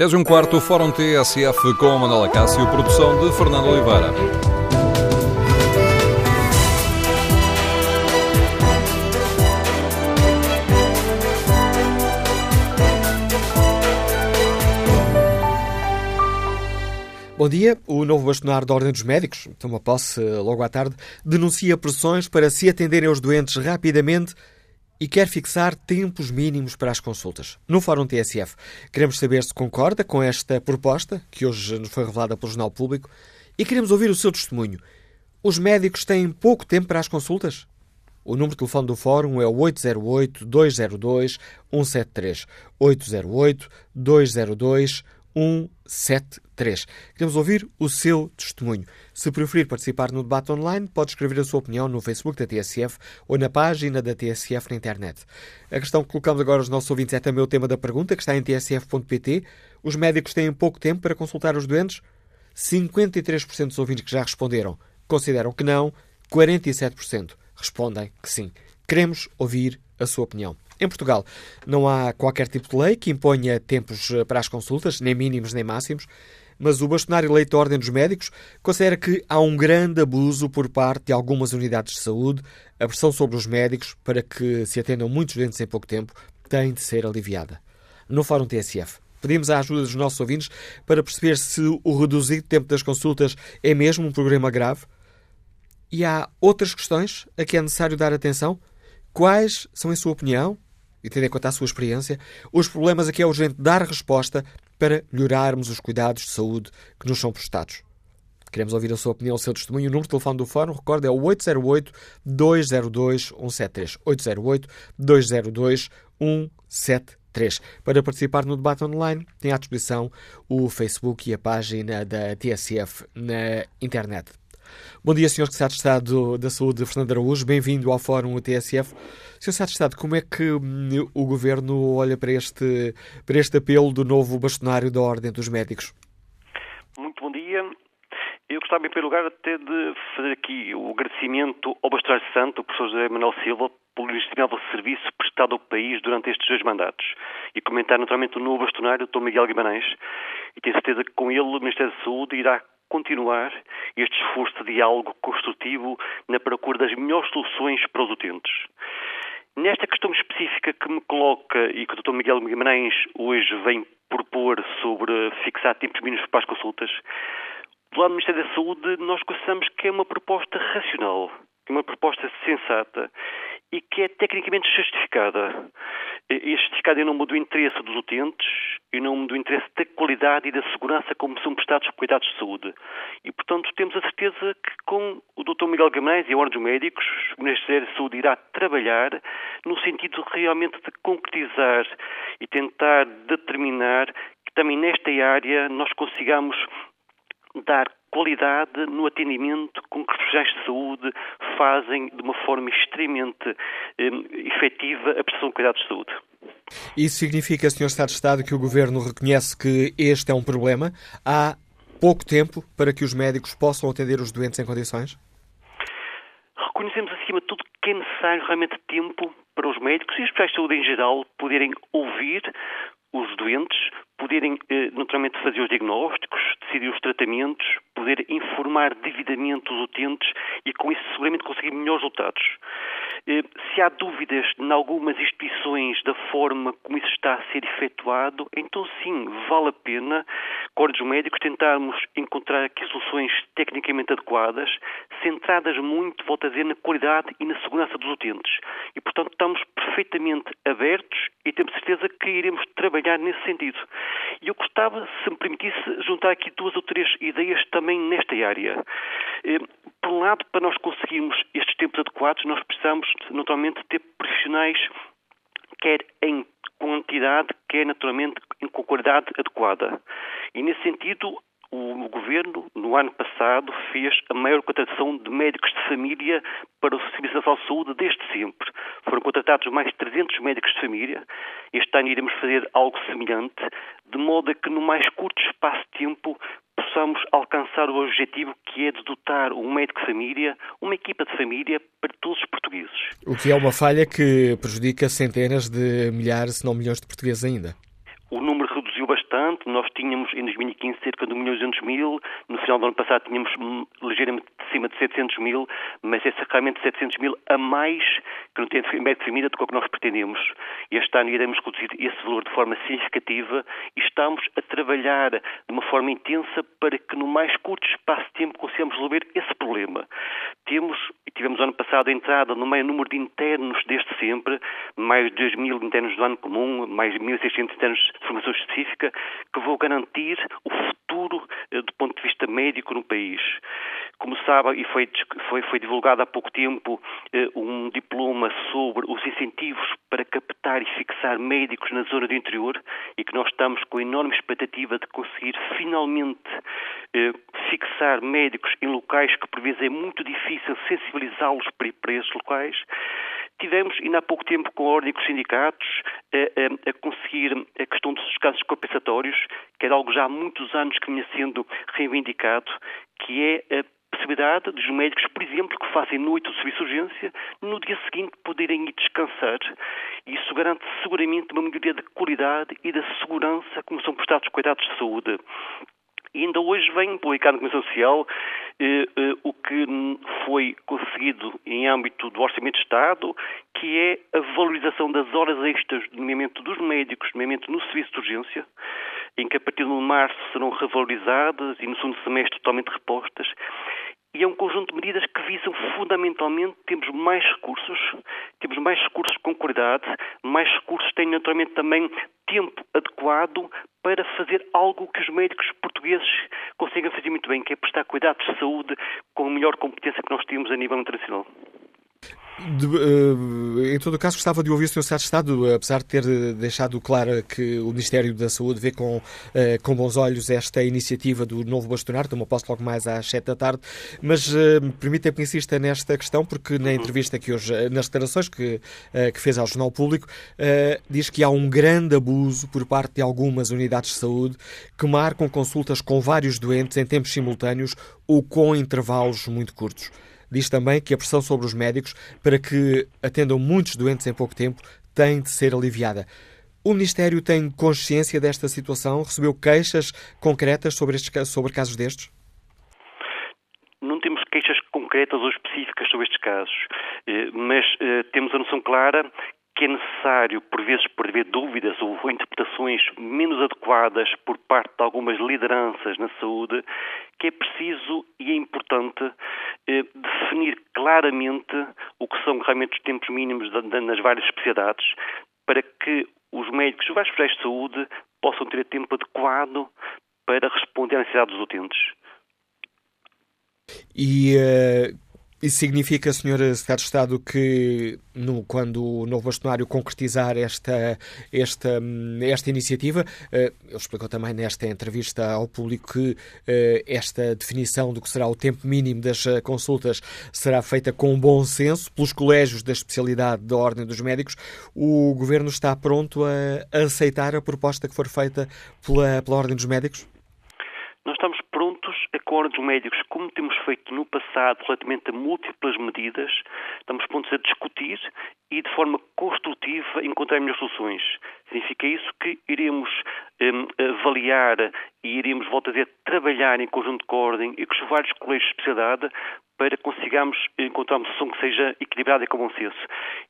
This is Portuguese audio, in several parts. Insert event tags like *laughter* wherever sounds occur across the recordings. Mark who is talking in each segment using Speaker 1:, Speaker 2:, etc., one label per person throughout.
Speaker 1: 10 e um quarto, Fórum TSF com Manuela Cássio, produção de Fernando Oliveira.
Speaker 2: Bom dia. O novo bastonário da Ordem dos Médicos, toma posse logo à tarde, denuncia pressões para se atenderem aos doentes rapidamente e quer fixar tempos mínimos para as consultas. No Fórum TSF, queremos saber se concorda com esta proposta, que hoje nos foi revelada pelo Jornal Público, e queremos ouvir o seu testemunho. Os médicos têm pouco tempo para as consultas? O número de telefone do Fórum é o 808-202-173. 808-202-173. Queremos ouvir o seu testemunho. Se preferir participar no debate online, pode escrever a sua opinião no Facebook da TSF ou na página da TSF na internet. A questão que colocamos agora aos nossos ouvintes é também o tema da pergunta, que está em tsf.pt. Os médicos têm pouco tempo para consultar os doentes? 53% dos ouvintes que já responderam consideram que não, 47% respondem que sim. Queremos ouvir a sua opinião. Em Portugal, não há qualquer tipo de lei que imponha tempos para as consultas, nem mínimos nem máximos mas o bastonário eleito da Ordem dos Médicos considera que há um grande abuso por parte de algumas unidades de saúde. A pressão sobre os médicos para que se atendam muitos doentes em pouco tempo tem de ser aliviada. No Fórum TSF, pedimos a ajuda dos nossos ouvintes para perceber se o reduzido tempo das consultas é mesmo um problema grave. E há outras questões a que é necessário dar atenção? Quais são, em sua opinião, e tendo em conta a sua experiência, os problemas a que é urgente dar resposta para melhorarmos os cuidados de saúde que nos são prestados. Queremos ouvir a sua opinião, o seu testemunho. O número de telefone do Fórum, recorde, é o 808-202-173. 808-202-173. Para participar no debate online, tem à disposição o Facebook e a página da TSF na internet. Bom dia, Sr. Secretário de Estado da Saúde, Fernando Araújo. Bem-vindo ao Fórum TSF. Sr. Secretário de Estado, como é que hum, o Governo olha para este, para este apelo do novo bastonário da Ordem dos Médicos?
Speaker 3: Muito bom dia. Eu gostava, em primeiro lugar, até de fazer aqui o agradecimento ao bastonário santo, o professor José Manuel Silva, pelo estimável serviço prestado ao país durante estes dois mandatos. E comentar, naturalmente, o novo bastonário, o Dr. Miguel Guimarães, e tenho certeza que com ele o Ministério da Saúde irá continuar este esforço de diálogo construtivo na procura das melhores soluções para os utentes. Nesta questão específica que me coloca e que o Dr. Miguel Guimarães hoje vem propor sobre fixar tempos mínimos para as consultas, do lado do Ministério da Saúde nós consideramos que é uma proposta racional, é uma proposta sensata e que é tecnicamente justificada. É justificada em nome do interesse dos utentes, em nome do interesse da qualidade e da segurança como são prestados os cuidados de saúde. E, portanto, temos a certeza que com o Dr. Miguel Guimarães e a Ordem dos Médicos, o Ministério da Saúde irá trabalhar no sentido realmente de concretizar e tentar determinar que também nesta área nós consigamos dar qualidade no atendimento com que os profissionais de saúde fazem de uma forma extremamente eh, efetiva a prestação de cuidados de saúde.
Speaker 2: Isso significa, Sr. Estado de Estado, que o Governo reconhece que este é um problema? Há pouco tempo para que os médicos possam atender os doentes em condições?
Speaker 3: Reconhecemos, acima de tudo, que é necessário realmente tempo para os médicos e os profissionais de saúde em geral poderem ouvir os doentes, poderem eh, naturalmente fazer os diagnósticos, decidir os tratamentos, poder informar devidamente os utentes e com isso seguramente conseguir melhores resultados. Eh, se há dúvidas em algumas instituições da forma como isso está a ser efetuado, então sim, vale a pena, cordes médicos, tentarmos encontrar aqui soluções tecnicamente adequadas, centradas muito, volto a dizer, na qualidade e na segurança dos utentes. E, portanto, estamos perfeitamente abertos e temos certeza que iremos trabalhar nesse sentido. E eu gostava, se me permitisse, juntar aqui duas ou três ideias também nesta área. Eh, por um lado, para nós conseguirmos estes tempos adequados, nós precisamos, naturalmente, ter profissionais, quer em quantidade, quer naturalmente com qualidade adequada. E nesse sentido, o Governo, no ano passado, fez a maior contratação de médicos de família para o Serviço Nacional de Saúde desde sempre. Foram contratados mais de 300 médicos de família. Este ano iremos fazer algo semelhante, de modo a que no mais curto espaço de tempo possamos alcançar o objetivo que é de dotar um médico de família, uma equipa de família para todos os portugueses.
Speaker 2: O que é uma falha que prejudica centenas de milhares, se não milhões de portugueses ainda.
Speaker 3: O número reduziu bastante bastante. Nós tínhamos em 2015 cerca de 1 milhão e 200 mil, no final do ano passado tínhamos ligeiramente acima de 700 mil, mas é realmente 700 mil a mais que não tem média definida do que nós pretendemos. Este ano iremos reduzir esse valor de forma significativa e estamos a trabalhar de uma forma intensa para que no mais curto espaço de tempo consigamos resolver esse problema. Temos, e tivemos ano passado a entrada no maior número de internos desde sempre, mais de 2 mil internos do ano comum, mais de 1.600 internos de formação específica, que vão garantir o futuro eh, do ponto de vista médico no país. Como sabe, e foi, foi, foi divulgado há pouco tempo eh, um diploma sobre os incentivos para captar e fixar médicos na zona do interior e que nós estamos com enorme expectativa de conseguir finalmente eh, fixar médicos em locais que por vezes é muito difícil sensibilizá-los para, para esses locais. Tivemos, ainda há pouco tempo, com a ordem dos sindicatos, a, a, a, conseguir a questão dos casos compensatórios, que era algo já há muitos anos que vinha sendo reivindicado, que é a possibilidade dos médicos, por exemplo, que fazem noite o serviço de urgência, no dia seguinte poderem ir descansar. Isso garante seguramente uma melhoria da qualidade e da segurança como são prestados cuidados de saúde. E ainda hoje vem publicado na Comissão Social eh, eh, o que foi conseguido em âmbito do Orçamento de Estado, que é a valorização das horas extras, nomeadamente dos médicos, nomeadamente no serviço de urgência, em que a partir de março serão revalorizadas e no segundo semestre totalmente repostas. E é um conjunto de medidas que visam fundamentalmente termos mais recursos, temos mais recursos com qualidade, mais recursos têm naturalmente também tempo adequado para fazer algo que os médicos portugueses conseguem fazer muito bem, que é prestar cuidados de saúde com a melhor competência que nós temos a nível internacional.
Speaker 2: De, uh, em todo o caso, gostava de ouvir o Sr. Secretário de Estado, apesar de ter deixado claro que o Ministério da Saúde vê com, uh, com bons olhos esta iniciativa do novo bastonar, uma posto logo mais às sete da tarde, mas uh, permita que insista nesta questão, porque na entrevista que hoje, nas declarações que, que fez ao Jornal Público, diz que há um grande abuso por parte de algumas unidades de saúde que marcam consultas com vários doentes em tempos simultâneos ou com intervalos muito curtos. Diz também que a pressão sobre os médicos para que atendam muitos doentes em pouco tempo tem de ser aliviada. O Ministério tem consciência desta situação? Recebeu queixas concretas sobre, estes, sobre casos destes?
Speaker 3: Não temos queixas concretas ou específicas sobre estes casos, eh, mas eh, temos a noção clara que é necessário, por vezes, por haver dúvidas ou interpretações menos adequadas por parte de algumas lideranças na saúde, que é preciso e é importante eh, definir claramente o que são realmente os tempos mínimos de, de, nas várias especialidades, para que os médicos os vários profissionais de saúde possam ter tempo adequado para responder às necessidades dos utentes.
Speaker 2: E uh isso significa, Sr. Secretário de Estado, que no, quando o novo bastonário concretizar esta, esta, esta iniciativa, eh, ele explicou também nesta entrevista ao público que eh, esta definição do que será o tempo mínimo das eh, consultas será feita com bom senso pelos colégios da especialidade da Ordem dos Médicos. O Governo está pronto a aceitar a proposta que for feita pela, pela Ordem dos Médicos?
Speaker 3: Nós estamos acordos médicos, como temos feito no passado relativamente a múltiplas medidas, estamos prontos a discutir e de forma construtiva encontrar melhores soluções. Significa isso que iremos um, avaliar e iremos, voltar a dizer, trabalhar em conjunto com a Ordem e com os vários colégios de especialidade para consigamos encontrar uma solução que seja equilibrada e com bom senso.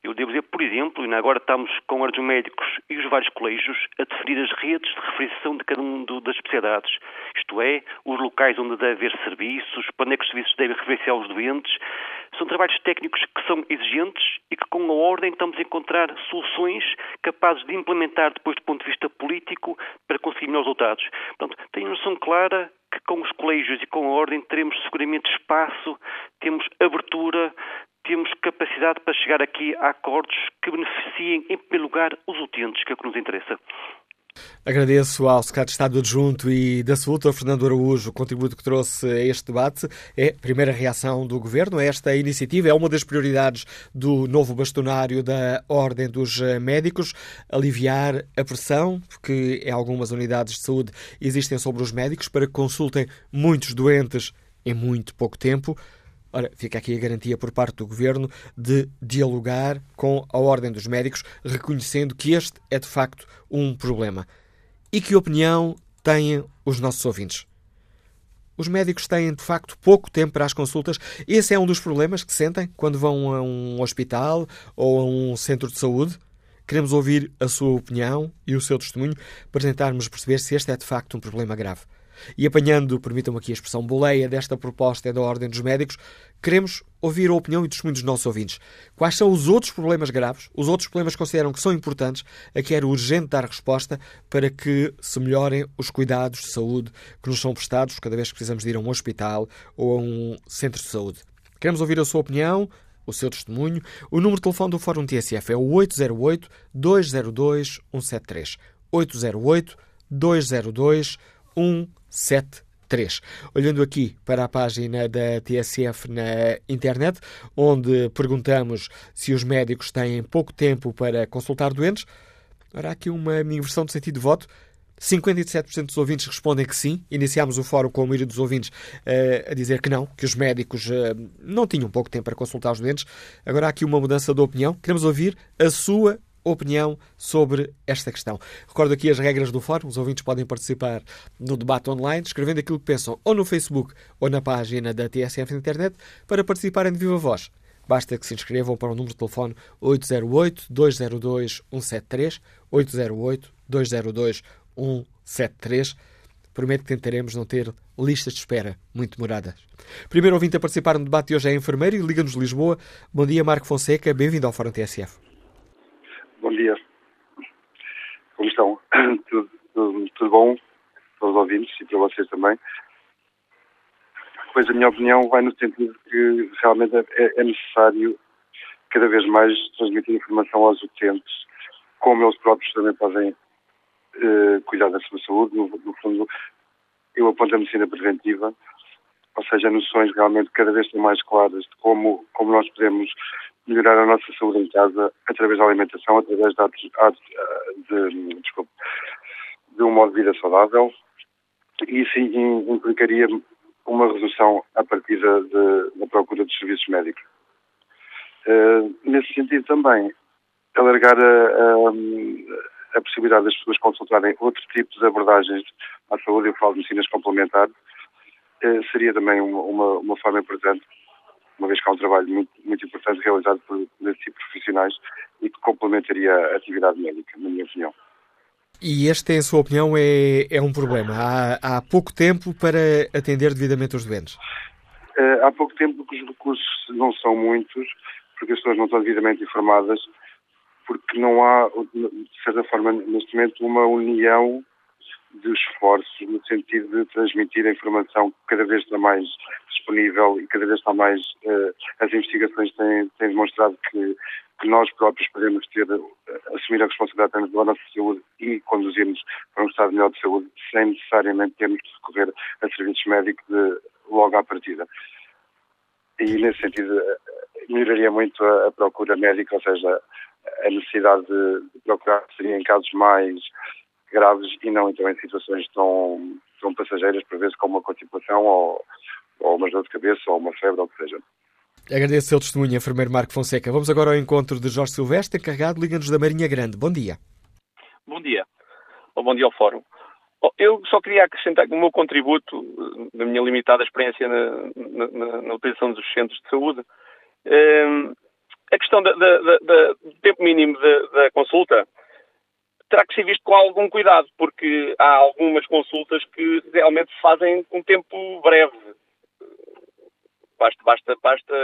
Speaker 3: Eu devo dizer, por exemplo, e agora estamos com os médicos e os vários colégios a definir as redes de refeição de cada um das especialidades, isto é, os locais onde deve haver serviços, para onde é que os serviços devem referenciar os doentes. São trabalhos técnicos que são exigentes e que, com a ordem, estamos a encontrar soluções capazes de implementar depois do ponto de vista político para conseguir melhores resultados. Portanto, tenho noção clara que com os colégios e com a ordem teremos seguramente espaço, temos abertura, temos capacidade para chegar aqui a acordos que beneficiem, em primeiro lugar, os utentes, que é o que nos interessa.
Speaker 2: Agradeço ao Secretário de Estado Adjunto e da Saúde, Fernando Araújo, o contributo que trouxe a este debate. É a primeira reação do Governo a esta iniciativa. É uma das prioridades do novo bastonário da Ordem dos Médicos, aliviar a pressão que em algumas unidades de saúde existem sobre os médicos para que consultem muitos doentes em muito pouco tempo. Ora, fica aqui a garantia por parte do Governo de dialogar com a Ordem dos Médicos, reconhecendo que este é de facto um problema. E que opinião têm os nossos ouvintes? Os médicos têm, de facto, pouco tempo para as consultas. Esse é um dos problemas que sentem quando vão a um hospital ou a um centro de saúde. Queremos ouvir a sua opinião e o seu testemunho para tentarmos perceber se este é, de facto, um problema grave. E apanhando, permitam-me aqui a expressão boleia desta proposta da Ordem dos Médicos, queremos ouvir a opinião e testemunho dos nossos ouvintes. Quais são os outros problemas graves, os outros problemas que consideram que são importantes, a que era urgente dar resposta para que se melhorem os cuidados de saúde que nos são prestados cada vez que precisamos de ir a um hospital ou a um centro de saúde. Queremos ouvir a sua opinião, o seu testemunho. O número de telefone do Fórum TSF é o 808-202-173. 808-202-173. Olhando aqui para a página da TSF na internet, onde perguntamos se os médicos têm pouco tempo para consultar doentes, há aqui uma inversão de sentido de voto. 57% dos ouvintes respondem que sim. Iniciámos o fórum com a maioria dos ouvintes uh, a dizer que não, que os médicos uh, não tinham pouco tempo para consultar os doentes. Agora há aqui uma mudança de opinião. Queremos ouvir a sua opinião sobre esta questão. Recordo aqui as regras do fórum. Os ouvintes podem participar no debate online, escrevendo aquilo que pensam ou no Facebook ou na página da TSF na internet para participarem de viva voz. Basta que se inscrevam para o número de telefone 808-202-173, 808-202-173. 173. Prometo que tentaremos não ter listas de espera muito demoradas. Primeiro ouvinte a participar no debate de hoje é enfermeiro e Liga-nos Lisboa. Bom dia, Marco Fonseca. Bem-vindo ao Fórum TSF.
Speaker 4: Bom dia. Como estão? *clears throat* Tudo, tudo, tudo bom para os ouvintes e para vocês também. Pois a minha opinião vai no sentido que realmente é, é necessário cada vez mais transmitir informação aos utentes, como eles próprios também podem uh, cuidar da sua saúde. No, no fundo, eu aponto a medicina preventiva, ou seja, noções realmente cada vez mais claras de como, como nós podemos melhorar a nossa saúde em casa através da alimentação, através de, de, de, desculpa, de um modo de vida saudável. E isso implicaria uma redução a partir da, da procura de serviços médicos. Uh, nesse sentido também, alargar a, a, a possibilidade das pessoas consultarem outros tipos de abordagens à saúde, eu falo de medicinas complementares, eh, seria também uma, uma, uma, forma importante, uma vez que há um trabalho muito, muito importante realizado por, esse tipo profissionais e que complementaria a atividade médica, na minha opinião.
Speaker 2: E este, em sua opinião, é, é um problema? Há, há pouco tempo para atender devidamente os doentes?
Speaker 4: Uh, há pouco tempo que os recursos não são muitos, porque as pessoas não estão devidamente informadas porque não há, de certa forma, neste momento, uma união de esforços no sentido de transmitir a informação cada vez está mais disponível e cada vez está mais. Uh, as investigações têm, têm demonstrado que, que, nós próprios podemos ter, uh, assumir a responsabilidade da nossa saúde e conduzirmos para um estado melhor de saúde sem necessariamente termos de recorrer a serviços médicos de, logo à partida. E nesse sentido, uh, melhoraria muito a, a procura médica, ou seja, a necessidade de, de procurar seria em casos mais graves e não então em situações tão, tão passageiras, por vezes como uma constipação ou, ou uma dor de cabeça ou uma febre ou o que seja.
Speaker 2: Agradeço o seu testemunho, enfermeiro Marco Fonseca. Vamos agora ao encontro de Jorge Silvestre, encarregado Liga-nos da Marinha Grande. Bom dia.
Speaker 5: Bom dia. Ou bom dia ao Fórum. Eu só queria acrescentar que o meu contributo, na minha limitada experiência na, na, na utilização dos centros de saúde, eh, a questão da, da, da, do tempo mínimo da, consulta terá que ser visto com algum cuidado, porque há algumas consultas que realmente se fazem com tempo breve. Basta, basta, basta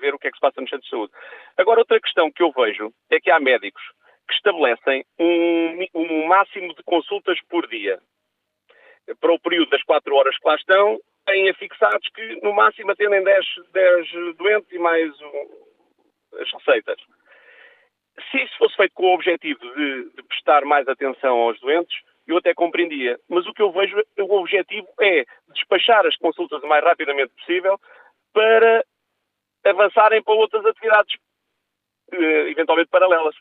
Speaker 5: ver o que é que se passa no centro de saúde. Agora, outra questão que eu vejo é que há médicos que estabelecem um, um máximo de consultas por dia. Para o período das 4 horas que lá estão, têm afixados que no máximo atendem 10, 10 doentes e mais as receitas. Se isso fosse feito com o objetivo de, de prestar mais atenção aos doentes, eu até compreendia. Mas o que eu vejo, o objetivo é despachar as consultas o mais rapidamente possível para avançarem para outras atividades, eh, eventualmente paralelas.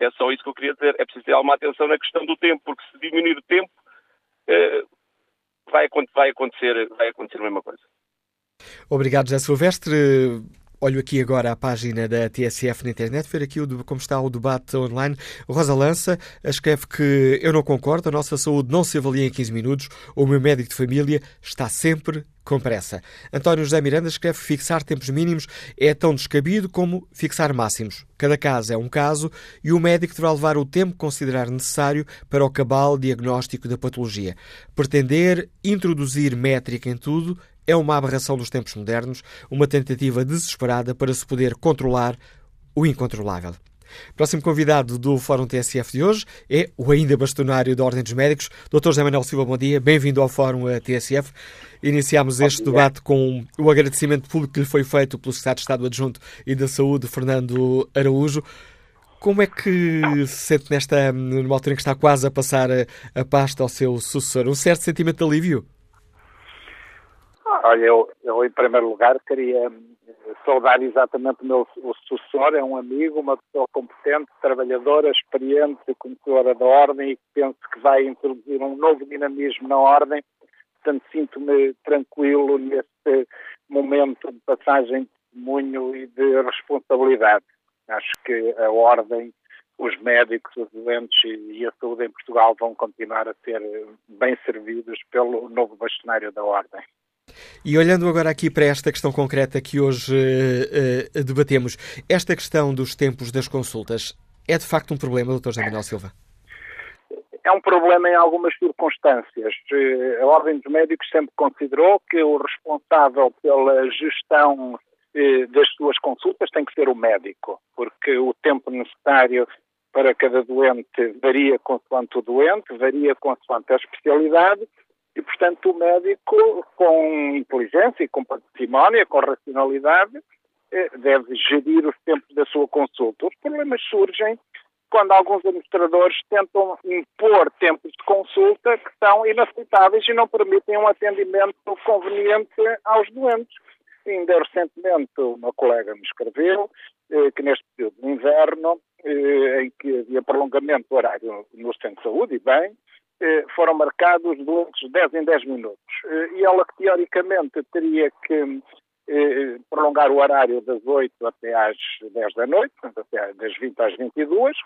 Speaker 5: É só isso que eu queria dizer. É preciso ter alguma atenção na questão do tempo, porque se diminuir o tempo, eh, vai, acontecer, vai acontecer a mesma coisa.
Speaker 2: Obrigado, José Silvestre Olho aqui agora a página da TSF na internet, ver aqui o, como está o debate online. Rosa Lança escreve que eu não concordo, a nossa saúde não se avalia em 15 minutos, o meu médico de família está sempre com pressa. António José Miranda escreve que fixar tempos mínimos é tão descabido como fixar máximos. Cada caso é um caso e o médico deverá levar o tempo que considerar necessário para o cabal diagnóstico da patologia. Pretender introduzir métrica em tudo é uma aberração dos tempos modernos, uma tentativa desesperada para se poder controlar o incontrolável. Próximo convidado do Fórum TSF de hoje é o ainda bastonário da Ordem dos Médicos, Dr. José Manuel Silva. Bom dia, bem-vindo ao Fórum TSF. Iniciámos este debate com o agradecimento público que lhe foi feito pelo Secretário de Estado Adjunto e da Saúde, Fernando Araújo. Como é que se sente nesta, numa altura em que está quase a passar a, a pasta ao seu sucessor? Um certo sentimento de alívio?
Speaker 6: Olha, eu, eu, em primeiro lugar queria saudar exatamente o meu o sucessor, é um amigo, uma pessoa competente, trabalhadora, experiente, conhecedora da ordem e penso que vai introduzir um novo dinamismo na ordem. Portanto, sinto-me tranquilo neste momento de passagem de testemunho e de responsabilidade. Acho que a ordem, os médicos, os doentes e a saúde em Portugal vão continuar a ser bem servidos pelo novo bastonário da ordem.
Speaker 2: E olhando agora aqui para esta questão concreta que hoje uh, uh, debatemos, esta questão dos tempos das consultas é de facto um problema, Dr. José Manuel Silva?
Speaker 6: É um problema em algumas circunstâncias. Eh, a Ordem dos Médicos sempre considerou que o responsável pela gestão das suas consultas tem que ser o médico, porque o tempo necessário para cada doente varia consoante o doente, varia consoante a especialidade e, portanto, o médico, com inteligência e com parcimónia, com racionalidade, eh, deve gerir os tempos da sua consulta. Os problemas surgem quando alguns administradores tentam impor tempos de consulta que são inaceitáveis e não permitem um atendimento conveniente aos doentes. Ainda recentemente uma colega me escreveu eh, que neste período de inverno, eh, em que havia prolongamento do horário no centro de saúde, e bem, foram marcados doentes 10 em 10 minutos. Eh, e ela, que teoricamente teria que eh, prolongar o horário das 8 até às 10 da noite, até das 20 às 22,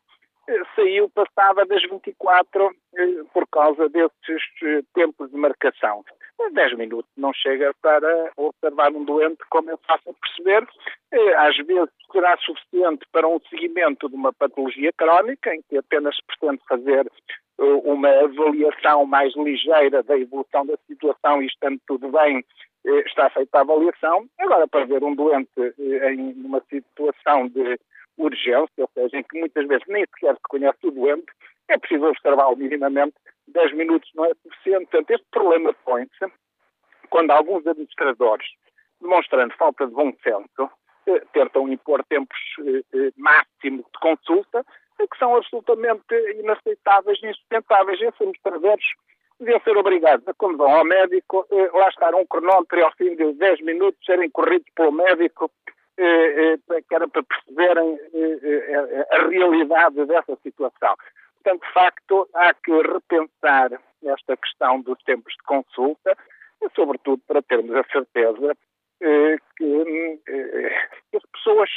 Speaker 6: saiu, passava das 24 por causa desses tempos de marcação. 10 minutos não chega para observar um doente, como é fácil perceber. Às vezes será suficiente para um seguimento de uma patologia crónica, em que apenas se pretende fazer uma avaliação mais ligeira da evolução da situação e estando tudo bem, eh, está feita a avaliação. Agora, para ver um doente eh, em uma situação de urgência, ou seja, em que muitas vezes nem sequer se conhece o doente, é preciso observá-lo minimamente. 10 minutos não é suficiente. Portanto, este problema põe-se quando alguns administradores, demonstrando falta de bom senso, eh, tentam impor tempos máximos de consulta, que são absolutamente inaceitáveis insustentáveis. Esses administradores deviam ser obrigados a, quando vão ao médico, eh, lá estar um cronómetro e ao fim de 10 minutos serem corridos pelo médico, eh, eh, que era para perceberem a realidade dessa situação. Portanto, de facto, há que repensar esta questão dos tempos de consulta, sobretudo para termos a certeza que as pessoas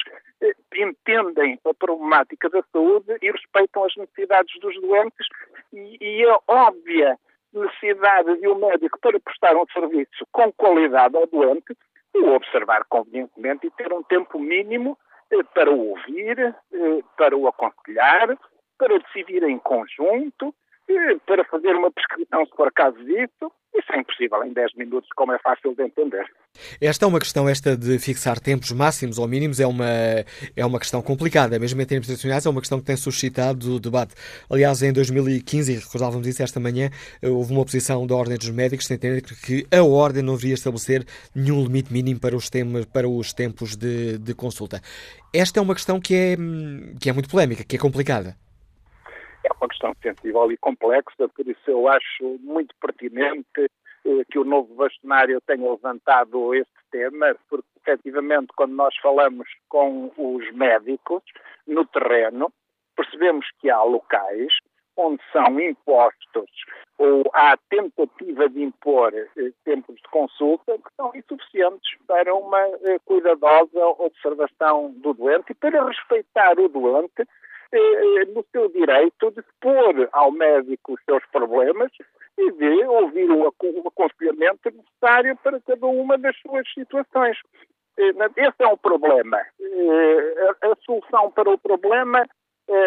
Speaker 6: entendem a problemática da saúde e respeitam as necessidades dos doentes e, e a óbvia necessidade de um médico para prestar um serviço com qualidade ao doente, o observar convenientemente e ter um tempo mínimo eh, para o ouvir, eh, para o aconselhar, para decidir em conjunto, para fazer uma prescrição se for caso disso, isso é impossível em 10 minutos, como é fácil de entender.
Speaker 2: Esta é uma questão, esta de fixar tempos máximos ou mínimos, é uma, é uma questão complicada, mesmo em termos internacionais, é uma questão que tem suscitado debate. Aliás, em 2015, e recordávamos isso esta manhã, houve uma oposição da Ordem dos Médicos, sem entender que a Ordem não deveria estabelecer nenhum limite mínimo para os, temas, para os tempos de, de consulta. Esta é uma questão que é, que é muito polémica, que é complicada.
Speaker 6: É uma questão sensível e complexa, por isso eu acho muito pertinente eh, que o novo bastonário tenha levantado este tema, porque efetivamente quando nós falamos com os médicos no terreno, percebemos que há locais onde são impostos ou há tentativa de impor eh, tempos de consulta que são insuficientes para uma eh, cuidadosa observação do doente e para respeitar o doente eh, no seu direito de expor ao médico os seus problemas e de ouvir o aconselhamento necessário para cada uma das suas situações. Eh, esse é um problema. A solução para o problema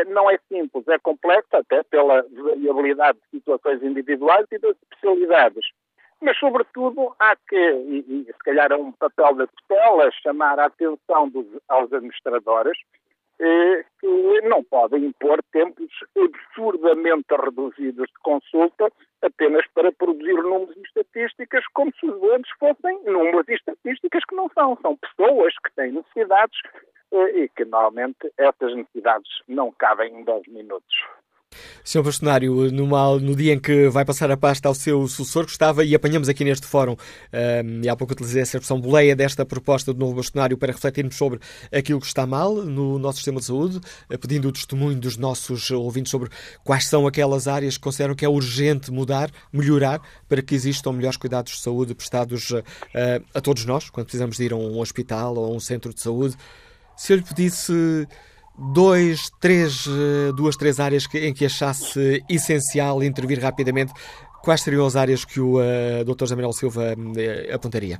Speaker 6: não é simples, é complexa, até pela variabilidade de situações individuais e das especialidades. Mas, sobretudo, há que, e, e se calhar é um papel da tutela, chamar a atenção dos, aos administradores que não podem impor tempos absurdamente reduzidos de consulta apenas para produzir números e estatísticas, como se os doentes fossem números e estatísticas que não são. São pessoas que têm necessidades eh, e que normalmente essas necessidades não cabem em 10 minutos.
Speaker 2: Sr. Bastonário, no dia em que vai passar a pasta ao seu sucessor, gostava, e apanhamos aqui neste fórum, um, ehm, e há pouco utilizei essa expressão boleia desta proposta do novo bastonário para refletirmos sobre aquilo que está mal no nosso sistema de saúde, eh, pedindo o testemunho dos nossos ouvintes sobre quais são aquelas áreas que consideram que é urgente mudar, melhorar, para que existam melhores cuidados de saúde prestados uh, a todos nós, quando precisamos de ir a um hospital ou a um centro de saúde. Se eu lhe pedisse dois, três, eh, duas, três áreas em que achasse essencial intervir rapidamente, quais seriam as áreas que o uh, eh, Dr. José Manuel Silva uh, apontaria?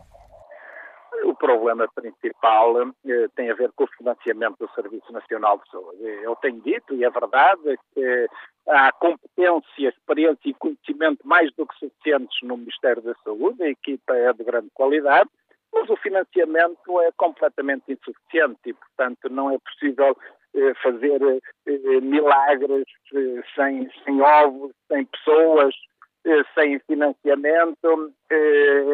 Speaker 6: O problema principal uh, tem a ver com o financiamento do Serviço Nacional de Saúde. Eu tenho dito, e é verdade, que há competência, experiência e conhecimento mais do que suficientes no Ministério da Saúde, a equipa é de grande qualidade, mas o financiamento é completamente insuficiente e, portanto, não é possível fazer eh, milagres eh, sem, sem ovos, sem pessoas, sem financiamento,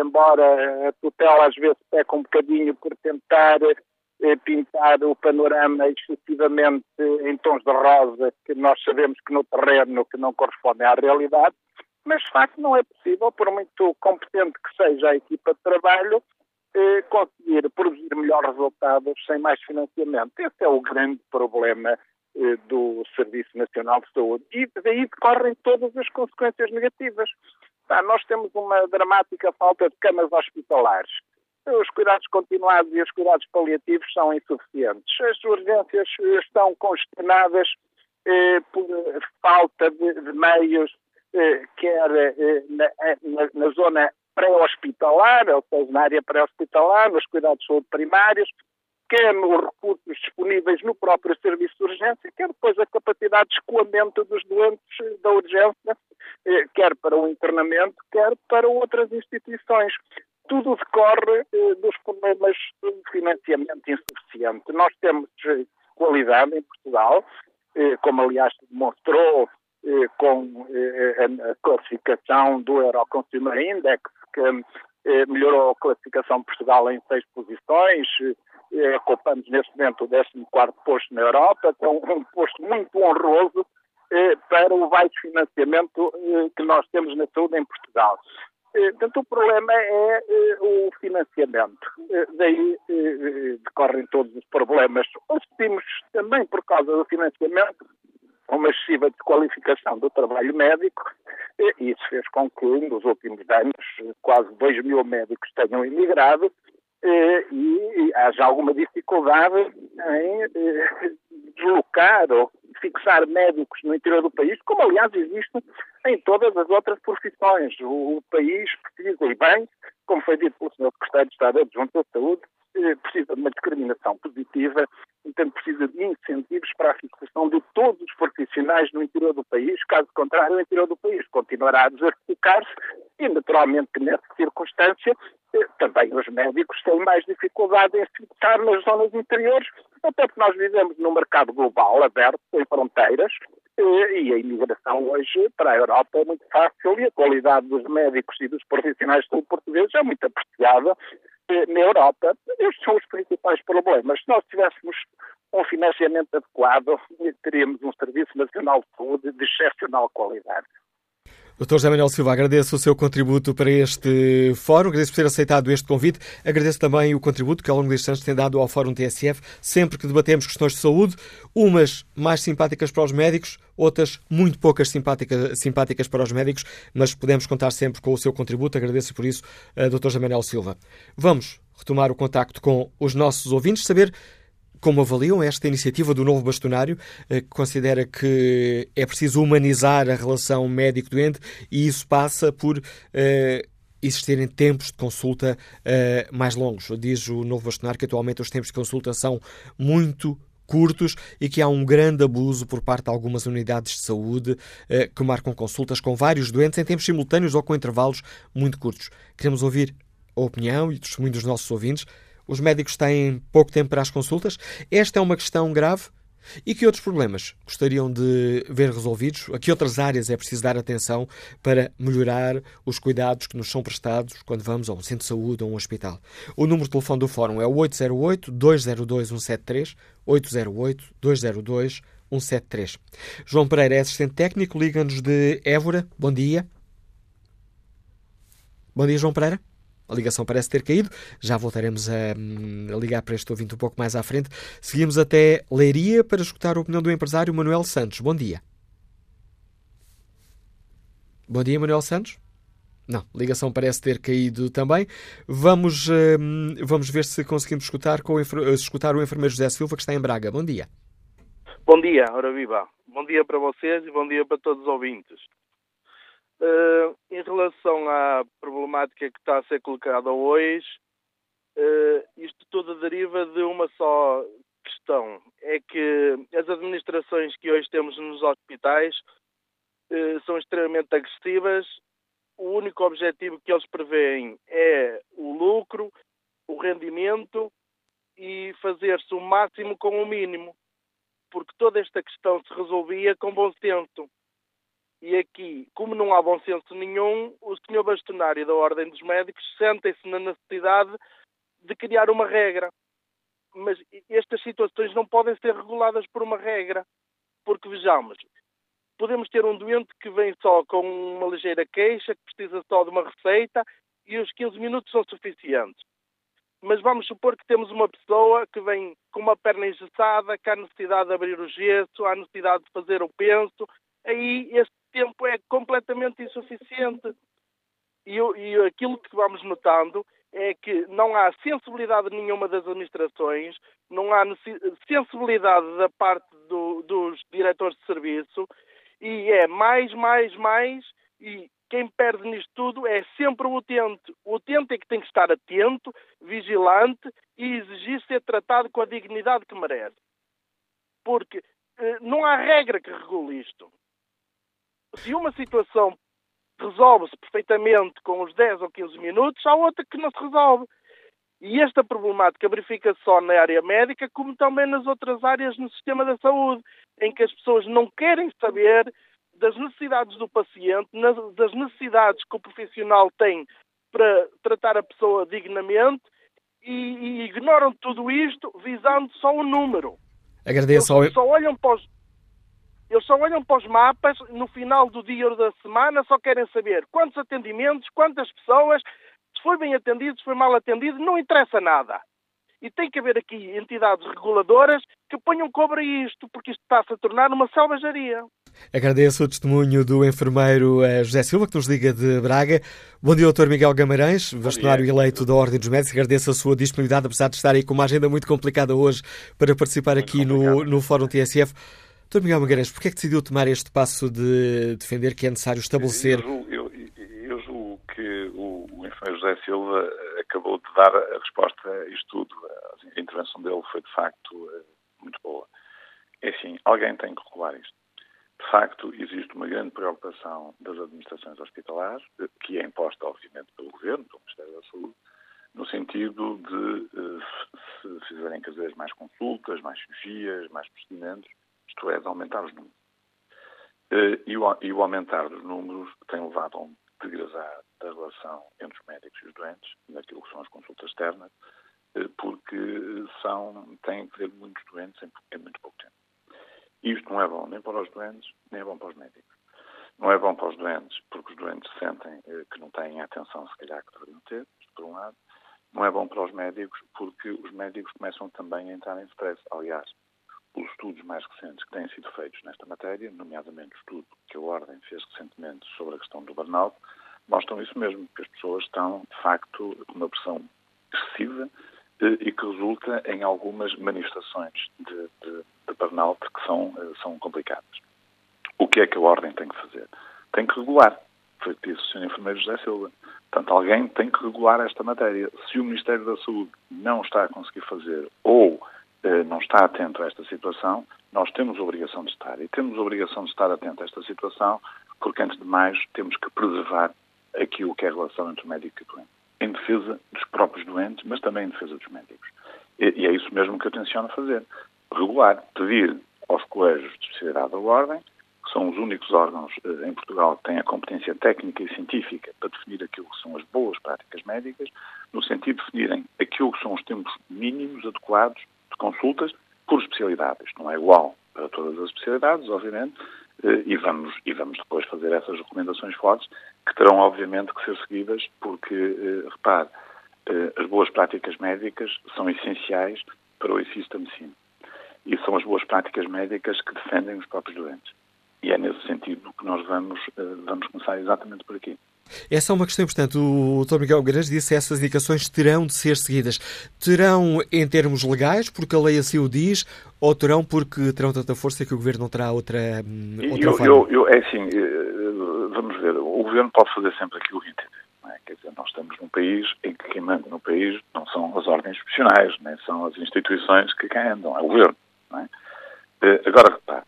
Speaker 6: embora a tutela às vezes peca um bocadinho por tentar pintar o panorama excessivamente em tons de rosa, que nós sabemos que no terreno que não correspondem à realidade, mas de facto não é possível, por muito competente que seja a equipa de trabalho, eh, conseguir produzir melhores resultados sem mais financiamento. Esse é o grande problema eh, do Serviço Nacional de Saúde. E daí decorrem todas as consequências negativas. Tá, nós temos uma dramática falta de camas hospitalares. Os cuidados continuados e os cuidados paliativos são insuficientes. As urgências estão congestionadas eh, por falta de, de meios, eh, quer eh, na, na, na, zona pré-hospitalar, ou seja, na área pré-hospitalar, nos cuidados de saúde primários, quer nos recursos disponíveis no próprio serviço de urgência, quer depois a capacidade de escoamento dos doentes da urgência, eh, quer para o internamento, quer para outras instituições. Tudo decorre eh, dos problemas de financiamento insuficiente. Nós temos eh, qualidade em Portugal, como aliás demonstrou com a classificação do Euroconsumer Index, que eh, melhorou a classificação de Portugal em seis posições, eh, ocupamos neste momento o 14 posto na Europa, com um posto muito honroso eh, para o baixo financiamento eh, que nós temos na saúde em Portugal. Eh, portanto, o problema é eh, o financiamento. daí decorrem todos os problemas. Assistimos também, por causa do financiamento, uma excessiva desqualificação do trabalho médico e isso fez com que nos últimos anos quase 2 mil médicos tenham emigrado e haja alguma dificuldade em eh, deslocar ou fixar médicos no interior do país, como aliás existe em todas as outras profissões. O país precisa, e bem, como foi dito pelo Sr. Secretário de Estado Adjunto da Saúde, precisa de uma discriminação positiva, então precisa de incentivos para a fixação de todos os profissionais no interior do país, caso contrário, o interior do país continuará a desertificar-se e, naturalmente, nessa circunstância, eh, também os médicos têm mais dificuldade em se fixar nas zonas interiores, até porque nós vivemos num mercado global, aberto, sem fronteiras, eh, e a imigração hoje para a Europa é muito fácil e a qualidade dos médicos e dos profissionais portugueses é muito apreciada na Europa. Estes são os principais problemas. Se nós tivéssemos um financiamento adequado, teríamos um Serviço Nacional de Saúde de excepcional qualidade.
Speaker 2: Dr. José Manuel Silva, agradeço o seu contributo para este fórum, agradeço por ter aceitado este convite, agradeço também o contributo que ao longo destes anos tem dado ao Fórum TSF, sempre que debatemos questões de saúde, umas mais simpáticas para os médicos, outras muito poucas simpáticas, simpáticas para os médicos, mas podemos contar sempre com o seu contributo, agradeço por isso, Dr. José Manuel Silva. Vamos retomar o contacto com os nossos ouvintes, saber como avaliam esta iniciativa do novo bastonário, eh, que considera que é preciso humanizar a relação médico-doente e isso passa por uh, existirem tempos de consulta uh, mais longos. Diz o novo bastonário que atualmente os tempos de consulta são muito curtos e que há um grande abuso por parte de algumas unidades de saúde que marcam consultas com vários doentes em tempos simultâneos ou com intervalos muito curtos. Queremos ouvir a opinião e o testemunho dos nossos ouvintes. Os médicos têm pouco tempo para as consultas? Esta é uma questão grave? E que outros problemas gostariam de ver resolvidos? A que outras áreas é preciso dar atenção para melhorar os cuidados que nos são prestados quando vamos a um centro de saúde ou a um hospital? O número de telefone do Fórum é o 808-202-173, 808-202-173. João Pereira é assistente técnico, liga-nos de Évora. Bom dia. Bom dia, João Pereira. A ligação parece ter caído. Já voltaremos a, a, ligar para este ouvinte um pouco mais à frente. Seguimos até Leiria para escutar a opinião do empresário Manuel Santos. Bom dia. Bom dia, Manuel Santos. Não, ligação parece ter caído também. Vamos, hum, vamos ver se conseguimos escutar, com o, escutar o enfermeiro José Silva, que está em Braga. Bom dia.
Speaker 7: Bom dia, ora viva. Bom dia para vocês e bom dia para todos os ouvintes. Uh, em relação à problemática que está a ser colocada hoje, uh, isto tudo deriva de uma só questão. É que as administrações que hoje temos nos hospitais uh, são extremamente agressivas. O único objetivo que eles preveem é o lucro, o rendimento e fazer-se o máximo com o mínimo. Porque toda esta questão se resolvia com bom senso e aqui, como não há bom senso nenhum, o senhor bastonário da Ordem dos Médicos sentem-se na necessidade de criar uma regra. Mas estas situações não podem ser reguladas por uma regra. Porque, vejamos, podemos ter um doente que vem só com uma ligeira queixa, que precisa só de uma receita, e os 15 minutos são suficientes. Mas vamos supor que temos uma pessoa que vem com uma perna engessada, que há necessidade de abrir o gesso, há necessidade de fazer o penso, aí esse tempo é completamente insuficiente. E, e aquilo que vamos notando é que não há sensibilidade nenhuma das administrações, não há sensibilidade da parte do, dos diretores de serviço e é mais, mais, mais e quem perde nisto tudo é sempre o utente. O utente é que tem que estar atento, vigilante e exigir ser tratado com a dignidade que merece. Porque eh, não há regra que regule isto se uma situação resolve-se perfeitamente com os 10 ou 15 minutos, há outra que não se resolve. E esta problemática verifica-se só na área médica, como também nas outras áreas no sistema da saúde, em que as pessoas não querem saber das necessidades do paciente, das necessidades que o profissional tem para tratar a pessoa dignamente e, e ignoram tudo isto visando só o número.
Speaker 2: Agradeço Eles
Speaker 7: ao... só olham para os, eles só olham para os mapas no final do dia ou da semana, só querem saber quantos atendimentos, quantas pessoas, se foi bem atendido, se foi mal atendido, não interessa nada. E tem que haver aqui entidades reguladoras que ponham cobre a isto, porque isto está-se a tornar uma selvageria.
Speaker 2: Agradeço o testemunho do enfermeiro eh, José Silva, que nos liga de Braga. Bom dia, Dr. Miguel Gamarães, bastonário eleito da Ordem dos Médicos. Agradeço a sua disponibilidade, apesar de estar aí com uma agenda muito complicada hoje, para participar muito aqui no, no Fórum TSF. Dr. Miguel Magalhães, porquê é que decidiu tomar este passo de defender que é necessário estabelecer...
Speaker 8: Eu eu, eu julgo que o, o José Silva acabou de dar a resposta a isto tudo. A intervenção dele foi, de facto, eh, muito boa. É assim, alguém tem que regular isto. De facto, existe uma grande preocupação das administrações hospitalares, eh, que é imposta, obviamente, pelo Governo, pelo Ministério da Saúde, no sentido de eh, se fizerem cada vez mais consultas, mais cirurgias, mais procedimentos, isto é, de aumentar os números. Eh, e o, aumentar dos números tem levado a um degradar da relação entre os médicos e os doentes, naquilo que são as consultas externas, eh, porque são, têm que ter muitos doentes em, em muito pouco tempo. Isto não é bom nem para os doentes, nem é bom para os médicos. Não é bom para os doentes, porque os doentes sentem eh, que não têm a atenção, se calhar, que deveriam ter, por um lado. Não é bom para os médicos, porque os médicos começam também a entrar em stress. Aliás, os estudos mais recentes que têm sido feitos nesta matéria, nomeadamente o estudo que a Ordem fez recentemente sobre a questão do burnout, mostram isso mesmo, que as pessoas estão, de facto, com uma pressão excessiva eh, e que resulta em algumas manifestações de, de, de burnout que são, eh, são complicadas. O que é que a Ordem tem que fazer? Tem que regular. Foi o que disse o Sr. Enfermeiro José Silva. Portanto, alguém tem que regular esta matéria. Se o Ministério da Saúde não está a conseguir fazer ou não está atento a esta situação, nós temos obrigação de estar. E temos obrigação de estar atento a esta situação porque, antes de mais, temos que preservar aquilo que é a relação entre o médico e o doente. Em defesa dos próprios doentes, mas também em defesa dos médicos. E, e é isso mesmo que eu tenciono fazer. Regular, pedir aos colégios de especialidade da Ordem, que são os únicos órgãos eh, em Portugal que têm a competência técnica e científica para definir aquilo que são as boas práticas médicas, no sentido de definirem aquilo que são os tempos mínimos adequados de consultas por especialidade. Isto não é igual para todas as especialidades, obviamente, eh, e vamos, e vamos depois fazer essas recomendações fortes, que terão, obviamente, que ser seguidas, porque, eh, repare, eh, as boas práticas médicas são essenciais para o exercício da medicina. E são as boas práticas médicas que defendem os próprios doentes. E é nesse sentido que nós vamos, vamos começar exatamente por aqui.
Speaker 2: Essa é uma questão importante. O Dr. Miguel Guedes disse que essas indicações terão de ser seguidas. Terão em termos legais, porque a lei assim o diz, ou terão porque terão tanta força que o Governo não terá outra, hum, outra
Speaker 8: eu,
Speaker 2: forma?
Speaker 8: Eu, eu, é assim, eh, vamos ver, o Governo pode fazer sempre aquilo que entender. É? Quer dizer, nós estamos num país em que quem manda no país não são as ordens profissionais, nem são as instituições que cá andam, é o Governo. É? Eh, agora, repare,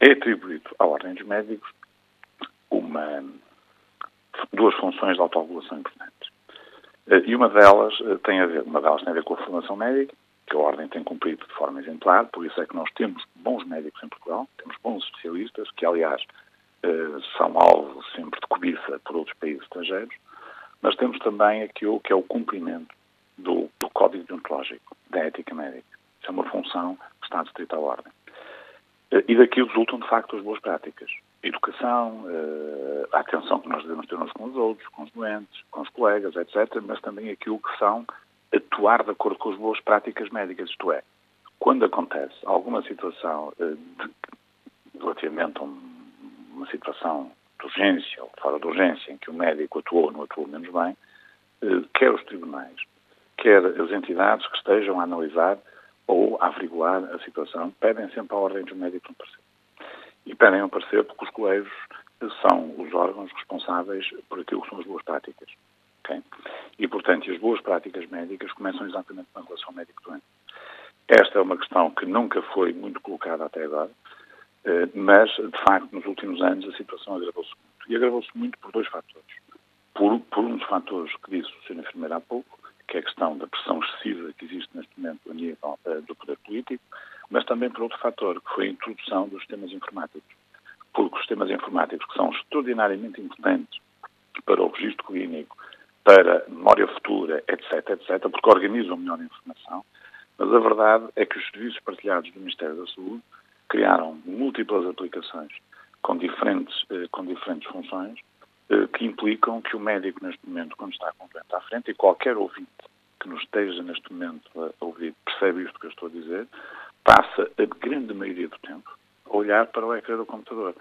Speaker 8: é atribuído à Ordem dos Médicos uma duas funções de autorregulação importantes. Eh, e uma delas eh, tem a ver, uma delas tem a ver com a formação médica, que a Ordem tem cumprido de forma exemplar, por isso é que nós temos bons médicos em Portugal, temos bons especialistas, que aliás eh, são alvo sempre de cobiça por outros países estrangeiros, mas temos também aquilo que é o cumprimento do, do Código Deontológico, da ética médica. Isso é uma função que está adscrita à Ordem. E daqui resultam, de facto, as boas práticas educação, uh, a atenção que nós devemos ter uns com os outros, com os doentes, com os colegas, etc., mas também aquilo que são atuar de acordo com as boas práticas médicas, isto é, quando acontece alguma situação uh, de, relativamente a um, uma situação de urgência ou fora de urgência em que o médico atuou ou não atuou menos bem, uh, quer os tribunais, quer as entidades que estejam a analisar ou a averiguar a situação, pedem sempre à ordem dos médicos um parecer e pedem um parecer porque os colégios são os órgãos responsáveis por aquilo que são as boas práticas. Okay? E, portanto, as boas práticas médicas começam exatamente na relação médico-doente. Esta é uma questão que nunca foi muito colocada até agora, eh, mas, de facto, nos últimos anos a situação agravou-se muito. E agravou-se muito por dois fatores. Por, por um dos fatores que disse o Sr. Enfermeiro há pouco, que é a questão da pressão excessiva que existe neste momento a nível uh, do poder político, mas também por outro fator, que foi a introdução dos sistemas informáticos. Porque os sistemas informáticos, que são extraordinariamente importantes para o registro clínico, para memória futura, etc., etc., porque organizam melhor a informação, mas a verdade é que os serviços partilhados do Ministério da Saúde criaram múltiplas aplicações com diferentes, eh, com diferentes funções eh, que implicam que o médico, neste momento, quando está com o doente à frente, e qualquer ouvinte que nos esteja neste momento a ouvir percebe isto que eu estou a dizer, passa a grande maioria do tempo a olhar para o ecrã do computador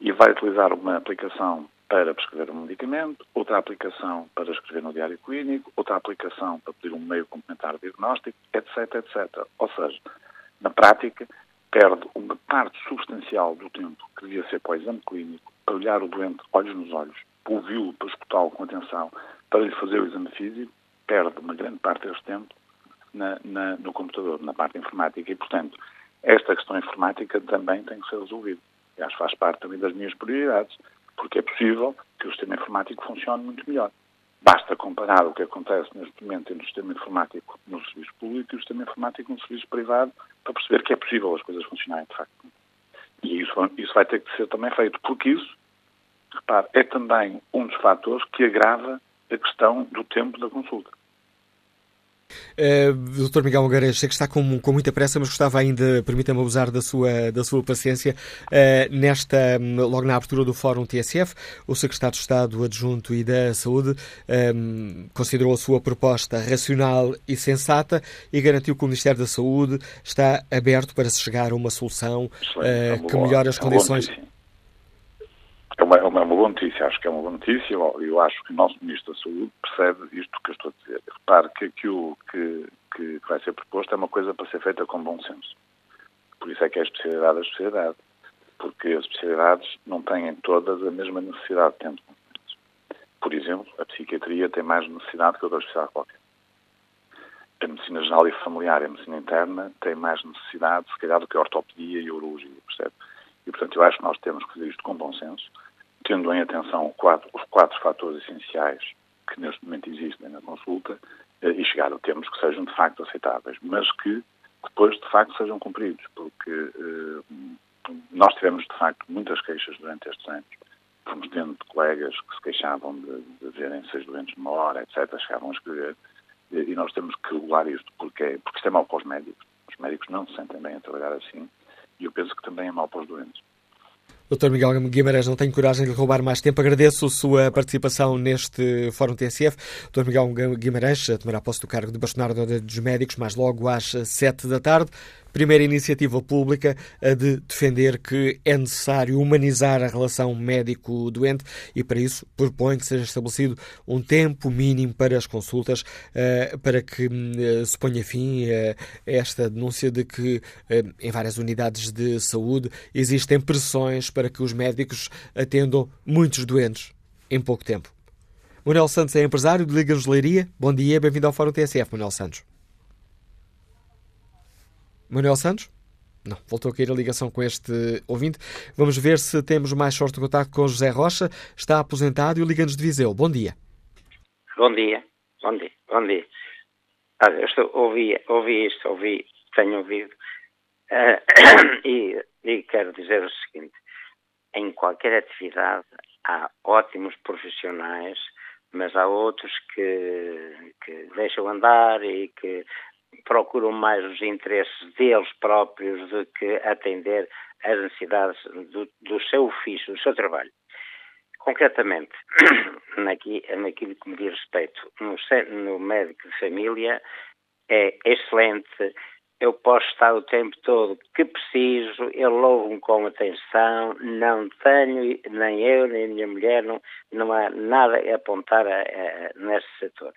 Speaker 8: e vai utilizar uma aplicação para prescrever um medicamento, outra aplicação para escrever no diário clínico, outra aplicação para pedir um meio complementar de diagnóstico, etc, etc. Ou seja, na prática, perde uma parte substancial do tempo que devia ser para o exame clínico, para olhar o doente olhos nos olhos, para ouvi-lo, para escutá-lo com atenção, para lhe fazer o exame físico, perde uma grande parte desse tempo na, na, no computador, na parte informática. E, portanto, esta questão informática também tem que ser resolvida. E acho que faz parte também das minhas prioridades, porque é possível que o sistema informático funcione muito melhor. Basta comparar o que acontece neste momento entre o sistema informático no serviço público e o sistema informático no serviço privado para perceber que é possível as coisas funcionarem de facto. E isso, isso vai ter que ser também feito, porque isso, repare, é também um dos fatores que agrava a questão do tempo da consulta.
Speaker 2: Uh, Dr. Miguel Mogares, sei que está com, com muita pressa, mas gostava ainda, permita-me abusar da sua, da sua paciência. Uh, nesta, logo na abertura do Fórum TSF, o Secretário de Estado Adjunto e da Saúde um, considerou a sua proposta racional e sensata e garantiu que o Ministério da Saúde está aberto para se chegar a uma solução uh, que melhore as condições.
Speaker 8: É uma, é uma, boa notícia, acho que é uma boa notícia. Eu, acho que o nosso Ministro da Saúde percebe isto que eu estou a dizer. Repare que aquilo que, que vai ser proposto é uma coisa para ser feita com bom senso. Por isso é que é a especialidade da especialidade. Porque as especialidades não têm todas a mesma necessidade de tempo. Por exemplo, a psiquiatria tem mais necessidade que outra especialidade qualquer. A medicina geral e familiar e a medicina interna têm mais necessidade, se calhar, do que a ortopedia e a urologia, percebe? E, portanto, eu acho que nós temos que fazer isto com bom senso tendo em atenção quatro, os quatro fatores essenciais que neste momento existem na consulta eh, e chegar a termos que sejam de facto aceitáveis, mas que depois de facto sejam cumpridos, porque eh, nós tivemos de facto muitas queixas durante estes anos. Fomos tendo colegas que se queixavam de, de verem seis doentes numa hora, etc., chegavam a escrever, e nós temos que regular isto, porque, porque isto é mau para os médicos. Os médicos não se sentem bem a trabalhar assim, e eu penso que também é mau para os doentes.
Speaker 2: Dr. Miguel Guimarães, não tenho coragem de roubar mais tempo. Agradeço a sua participação neste Fórum TSF. Dr. Miguel Guimarães tomará posse do cargo de bastonário dos médicos mais logo às sete da tarde primeira iniciativa pública a de defender que é necessário humanizar a relação médico-doente e, para isso, propõe que seja estabelecido um tempo mínimo para as consultas uh, para que uh, se ponha fim a esta denúncia de que uh, em várias unidades de saúde existem pressões para que os médicos atendam muitos doentes em pouco tempo. Manuel Santos é empresário de Liga Leiria. Bom dia, bem-vindo ao Fórum TSF, Manuel Santos. Manuel Santos? Não, voltou a cair a ligação com este ouvinte. Vamos ver se temos mais sorte de contato com José Rocha. Está aposentado e liga-nos de Viseu. Bom dia.
Speaker 9: Bom dia. Bom dia. Bom dia. Ah, eu estou, ouvi, ouvi isto, ouvi, tenho ouvido. Uh, *coughs* e, e quero dizer o seguinte: em qualquer atividade há ótimos profissionais, mas há outros que, que deixam andar e que procuram mais os interesses deles próprios do que atender às necessidades do, do seu ofício, do seu trabalho. Concretamente, *clears throat* naqui, naquilo que me diz respeito, no, no médico de família, é excelente. Eu posso estar o tempo todo que preciso, eu louvo-me com atenção, não tenho, nem eu, nem a minha mulher, não, não há nada a apontar a, a, nesse setor.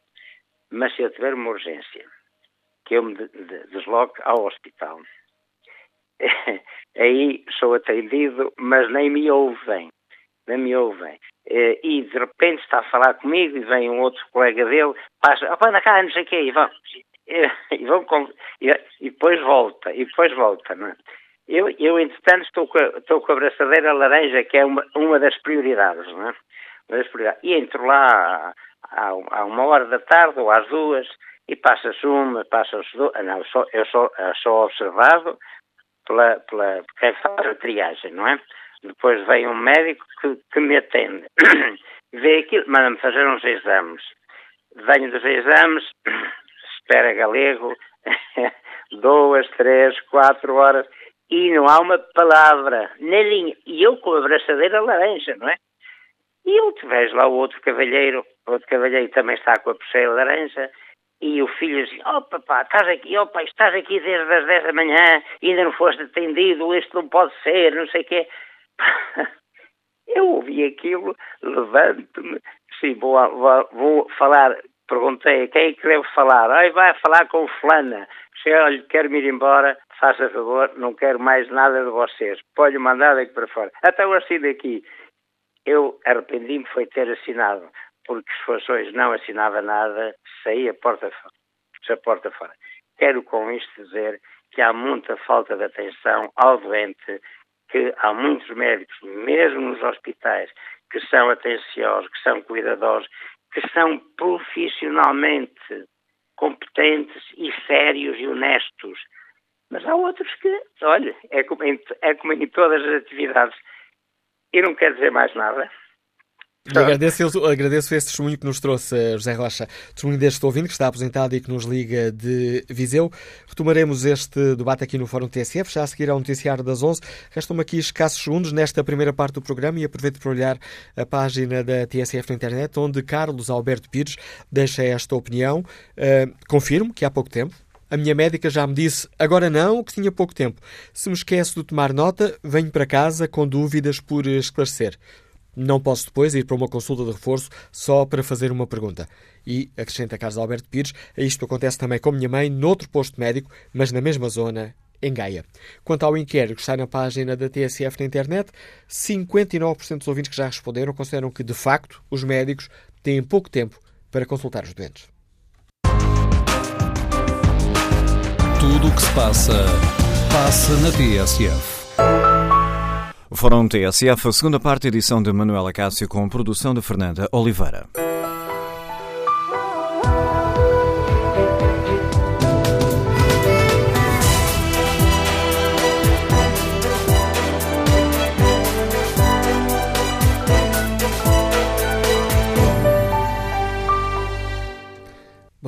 Speaker 9: Mas se eu tiver uma urgência, que eu me desloque ao hospital. *laughs* Aí sou atendido, mas nem me ouvem. Nem me ouvem. Eh, e de repente está a falar comigo e vem um outro colega dele, passa, opa, anda cá, não sei o quê, e vão. *laughs* E, vão com, e, depois volta, e depois volta, não é? Eu, eu entretanto, estou com, a, estou com a braçadeira laranja, que é uma, uma das prioridades, não é? Uma das prioridades. E entro lá à, uma hora da tarde ou às duas, e passa-se uma, passa-se duas. Não, sou, eu sou, eu sou observado pela, pela quem faz a triagem, não é? Depois vem um médico que, que me atende, *coughs* vê aquilo, manda-me fazer uns exames. Venho dos exames, *coughs* espera galego, *laughs* duas, três, quatro horas, e não há uma palavra, nem linha. E eu com a braçadeira laranja, não é? E eu te vejo lá o outro cavalheiro, outro cavalheiro também está com a pulseira laranja, e o filho disse, oh papá, estás aqui, oh pai, estás aqui desde as 10 da manhã, ainda não foste atendido, isto não pode ser, não sei o quê. *laughs* Eu ouvi aquilo, levanto-me, sim, vou, vou, vou, falar, perguntei, quem é que deve falar? Ai, vai falar com fulana. Se olha, quero-me ir embora, faça favor, não quero mais nada de vocês. Pode mandar daqui para fora. Até eu assino aqui. Eu arrependi-me foi ter assinado porque se hoje não assinava nada, saía porta fora. Porta fora. Quero com isto dizer que há muita falta de atenção ao doente, que há muitos médicos, mesmo nos hospitais, que são atenciosos, que são cuidadosos, que são profissionalmente competentes e sérios e honestos. Mas há outros que, olha, é como em, é como em todas as atividades. E não quer dizer mais nada
Speaker 2: Agradeço, agradeço esse testemunho que nos trouxe José Rocha, testemunho deste ouvinte que está aposentado e que nos liga de Viseu. Retomaremos este debate aqui no Fórum TSF, já a seguir ao noticiário das 11. Restam-me aqui escassos segundos nesta primeira parte do programa e aproveito para olhar a página da TSF na internet, onde Carlos Alberto Pires deixa esta opinião. Uh, confirmo que há pouco tempo, a minha médica já me disse, agora não, que tinha pouco tempo. Se me esqueço de tomar nota, venho para casa com dúvidas por esclarecer. Não posso depois ir para uma consulta de reforço só para fazer uma pergunta. E, acrescenta Carlos Alberto Pires, isto acontece também com minha mãe noutro posto médico, mas na mesma zona, em Gaia. Quanto ao inquérito que está na página da TSF na internet, 59% dos ouvintes que já responderam consideram que, de facto, os médicos têm pouco tempo para consultar os doentes.
Speaker 1: Tudo o que se passa, passa na TSF.
Speaker 10: Fórum TSF, a segunda parte, edição de Manuela Cássio, com produção de Fernanda Oliveira.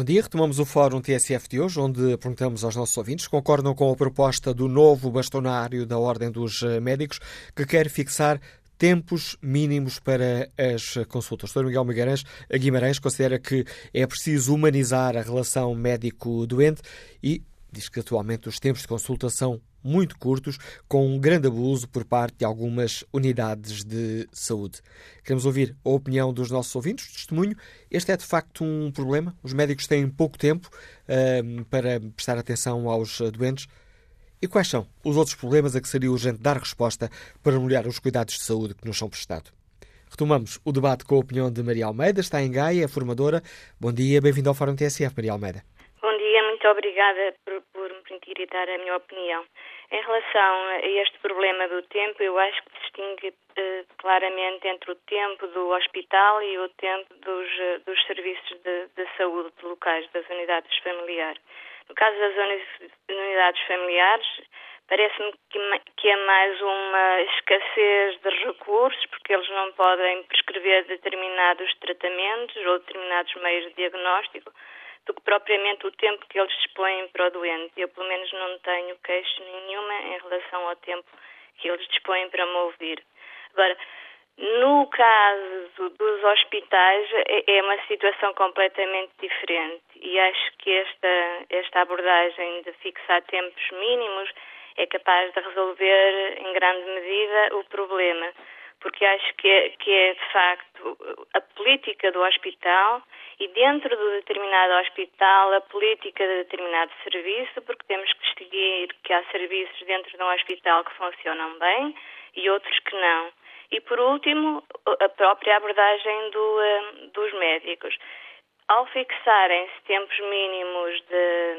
Speaker 2: Bom dia, retomamos o Fórum TSF de hoje, onde perguntamos aos nossos ouvintes concordam com a proposta do novo bastonário da Ordem dos Médicos, que quer fixar tempos mínimos para as consultas. O Dr. Miguel Guimarães, Guimarães considera que é preciso humanizar a relação médico-doente e diz que atualmente os tempos de consulta são muito curtos, com um grande abuso por parte de algumas unidades de saúde. Queremos ouvir a opinião dos nossos ouvintes, testemunho. Este é de facto um problema. Os médicos têm pouco tempo uh, para prestar atenção aos doentes. E quais são os outros problemas a que seria urgente dar resposta para melhorar os cuidados de saúde que nos são prestados? Retomamos o debate com a opinião de Maria Almeida, está em Gaia, é formadora. Bom dia, bem-vindo ao Fórum TSF, Maria Almeida.
Speaker 11: Bom dia, muito obrigada por, por me permitir dar a minha opinião. Em relação a este problema do tempo, eu acho que distingue uh, claramente entre o tempo do hospital e o tempo dos, uh, dos serviços de, de, saúde locais, das unidades familiares. No caso das unidades familiares, parece-me que é mais uma escassez de recursos, porque eles não podem prescrever determinados tratamentos ou determinados meios de diagnóstico do que propriamente o tempo que eles dispõem para o doente. Eu, pelo menos, não tenho queixa nenhuma em relação ao tempo que eles dispõem para me ouvir. Agora, no caso dos hospitais, é, é uma situação completamente diferente e acho que esta, esta abordagem de fixar tempos mínimos é capaz de resolver em grande medida o problema, porque acho que é, que é de facto a política do hospital e dentro do determinado hospital a política de determinado serviço, porque temos que distinguir que há serviços dentro de um hospital que funcionam bem e outros que não. E por último, a própria abordagem do, um, dos médicos. Ao fixarem-se tempos mínimos de,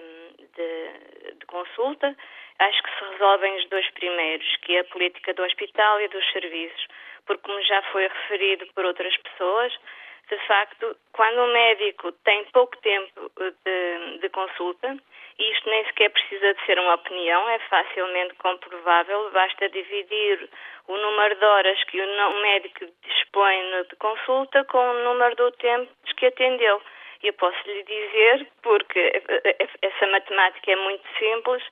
Speaker 11: de, de consulta, acho que se resolvem os dois primeiros, que é a política do hospital e dos serviços, porque como já foi referido por outras pessoas, de facto, quando o médico tem pouco tempo eh, de, de, consulta, e isto nem sequer precisa de ser uma opinião, é facilmente comprovável, basta dividir o número de horas que o médico dispõe de consulta com o número do tempo que atendeu. Eu posso lhe dizer, porque eh, eh, essa matemática é muito simples,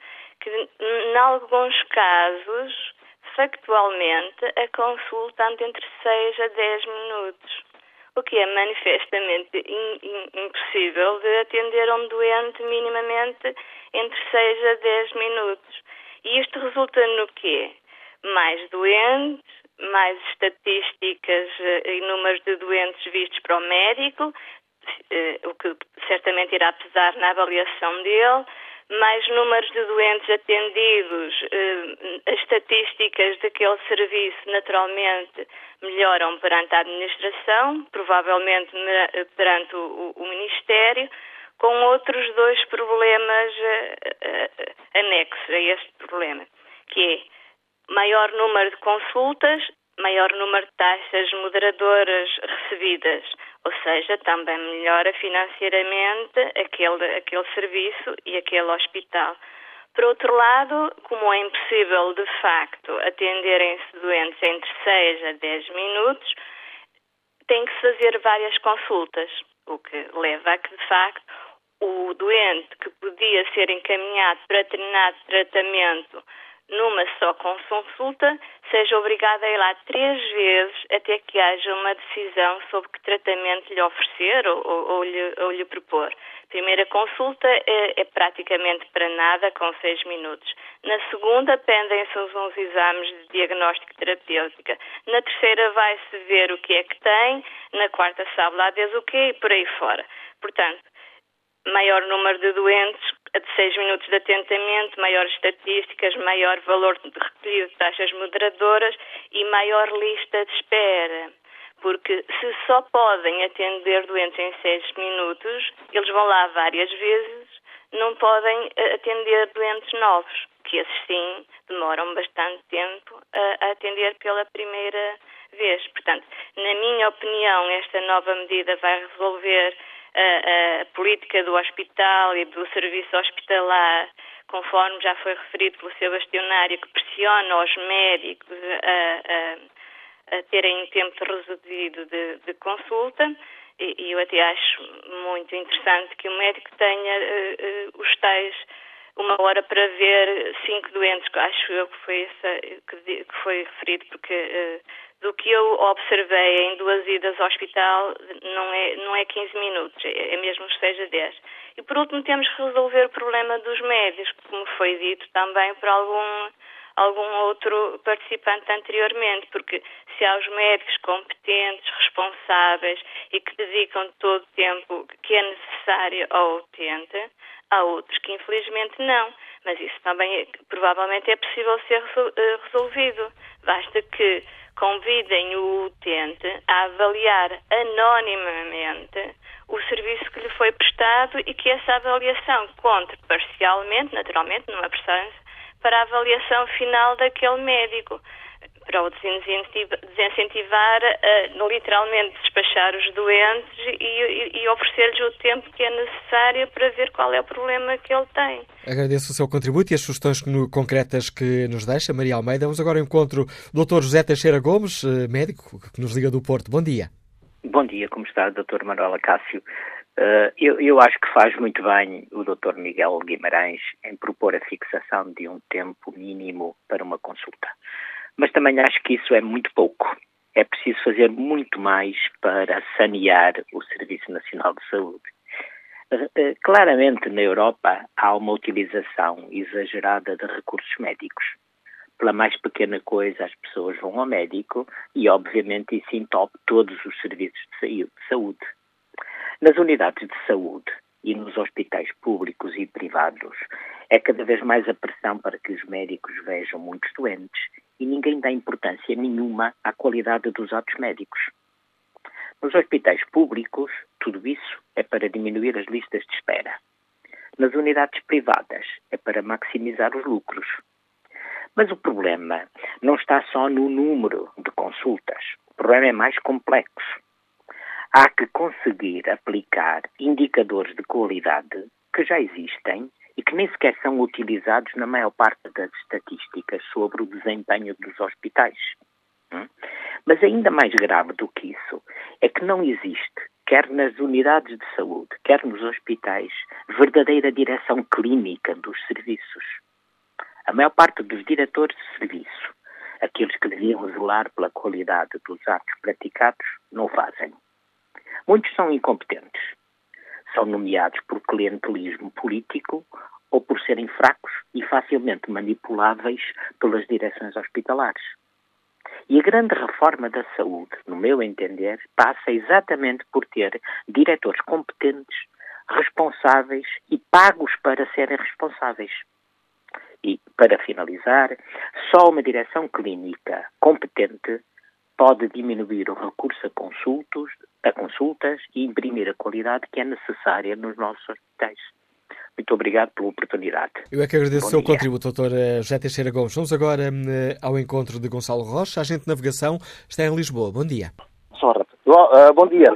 Speaker 11: que em alguns casos, factualmente, a consulta anda entre 6 a 10 minutos o que é manifestamente in, in, impossível de atender a um doente minimamente entre 6 a 10 minutos. E isto resulta no quê? Mais doentes, mais estatísticas eh, e números de doentes vistos para o médico, eh, o que certamente irá pesar na avaliação dele, mais números de doentes atendidos, eh, as estatísticas daquele serviço naturalmente melhoram perante a administração, provavelmente perante o, o Ministério, com outros dois problemas uh, anexos a este problema, que é maior número de consultas, maior número de taxas moderadoras recebidas, seja, também melhora financeiramente aquele, aquele serviço e aquele hospital. Por outro lado, como é impossível de facto atenderem-se doentes entre 6 a 10 minutos, tem que fazer várias consultas, o que leva a que, de facto, o doente que podia ser encaminhado para determinado tratamento numa só consulta, seja obrigado a ir lá três vezes até que haja uma decisão sobre que tratamento lhe oferecer ou, ou, ou, lhe, ou lhe, propor. Primeira consulta é, é, praticamente para nada, com seis minutos. Na segunda, pendem-se uns exames de diagnóstico terapêutica. Na terceira, vai-se ver o que é que tem. Na quarta, sabe lá Deus o quê e por aí fora. Portanto, maior número de doentes de 6 minutos de atentamento, maiores estatísticas, maior valor de recolhido de taxas moderadoras e maior lista de espera. Porque se só podem atender doentes em 6 minutos, eles vão lá várias vezes, não podem eh, atender doentes novos, que esses sim demoram bastante tempo a atender pela primeira vez. Portanto, na minha opinião, esta nova medida vai resolver a, política do hospital e do serviço hospitalar, conforme já foi referido pelo seu bastionário, que pressiona os médicos a, a, a terem um tempo reduzido de, de consulta, e, eu até acho muito interessante que o médico tenha uh, uh, os tais uma hora para ver cinco doentes, acho eu que foi, essa, que, que foi referido, porque uh, do que eu observei em duas idas ao hospital não é, não é 15 minutos, é, é mesmo que seja 10. E por último temos que resolver o problema dos médicos, como foi dito também por algum, algum outro participante anteriormente, porque se há os médicos competentes, responsáveis e que dedicam todo o tempo que é necessário ao utente, há outros que infelizmente não. Mas isso também é, provavelmente é possível ser eh, resolvido. Basta que convidem o utente a avaliar anonimamente o serviço que lhe foi prestado e que essa avaliação conte parcialmente, naturalmente, numa prestação, para a avaliação final daquele médico para o desincentivar a literalmente despachar os doentes e, e, e oferecer-lhes o tempo que é necessário para ver qual é o problema que ele tem.
Speaker 2: Agradeço o seu contributo e as sugestões concretas que nos deixa, Maria Almeida. Vamos agora ao encontro do Dr. José Teixeira Gomes, eh, médico que nos liga do Porto. Bom dia.
Speaker 12: Bom dia, como está, Dr. Manuela Cássio? Uh, eu, eu, acho que faz muito bem o Dr. Miguel Guimarães em propor a fixação de um tempo mínimo para uma consulta. Mas também acho que isso é muito pouco. É preciso fazer muito mais para sanear o Serviço Nacional de Saúde. Eh, eh, claramente, na Europa, há uma utilização exagerada de recursos médicos. Pela mais pequena coisa, as pessoas vão ao médico e, obviamente, isso entope todos os serviços de saúde. Nas unidades de saúde e nos hospitais públicos e privados, é cada vez mais a pressão para que os médicos vejam muitos doentes e ninguém dá importância nenhuma à qualidade dos atos médicos. Nos hospitais públicos, tudo isso é para diminuir as listas de espera. Nas unidades privadas, é para maximizar os lucros. Mas o problema não está só no número de consultas. O problema é mais complexo. Há que conseguir aplicar indicadores de qualidade que já existem e que nem sequer são utilizados na maior parte das estatísticas sobre o desempenho dos hospitais. Hum? Mas ainda mais grave do que isso é que não existe, quer nas unidades de saúde, quer nos hospitais, verdadeira direção clínica dos serviços. A maior parte dos diretores de serviço, aqueles que deviam zelar pela qualidade dos atos praticados, não o fazem. Muitos são incompetentes são nomeados por clientelismo político ou por serem fracos e facilmente manipuláveis pelas direções hospitalares. E a grande reforma da saúde, no meu entender, passa exatamente por ter diretores competentes, responsáveis e pagos para serem responsáveis. E, para finalizar, só uma direção clínica competente pode diminuir o recurso a, consultos, a consultas e imprimir a qualidade que é necessária nos nossos hospitais. Muito obrigado pela oportunidade.
Speaker 2: Eu é que agradeço o seu contributo, doutor eh, José Teixeira Gomes. Vamos agora uh, ao encontro de Gonçalo Rocha, agente de navegação, está em Lisboa. Bom dia.
Speaker 13: Sorra. Bom, bom dia.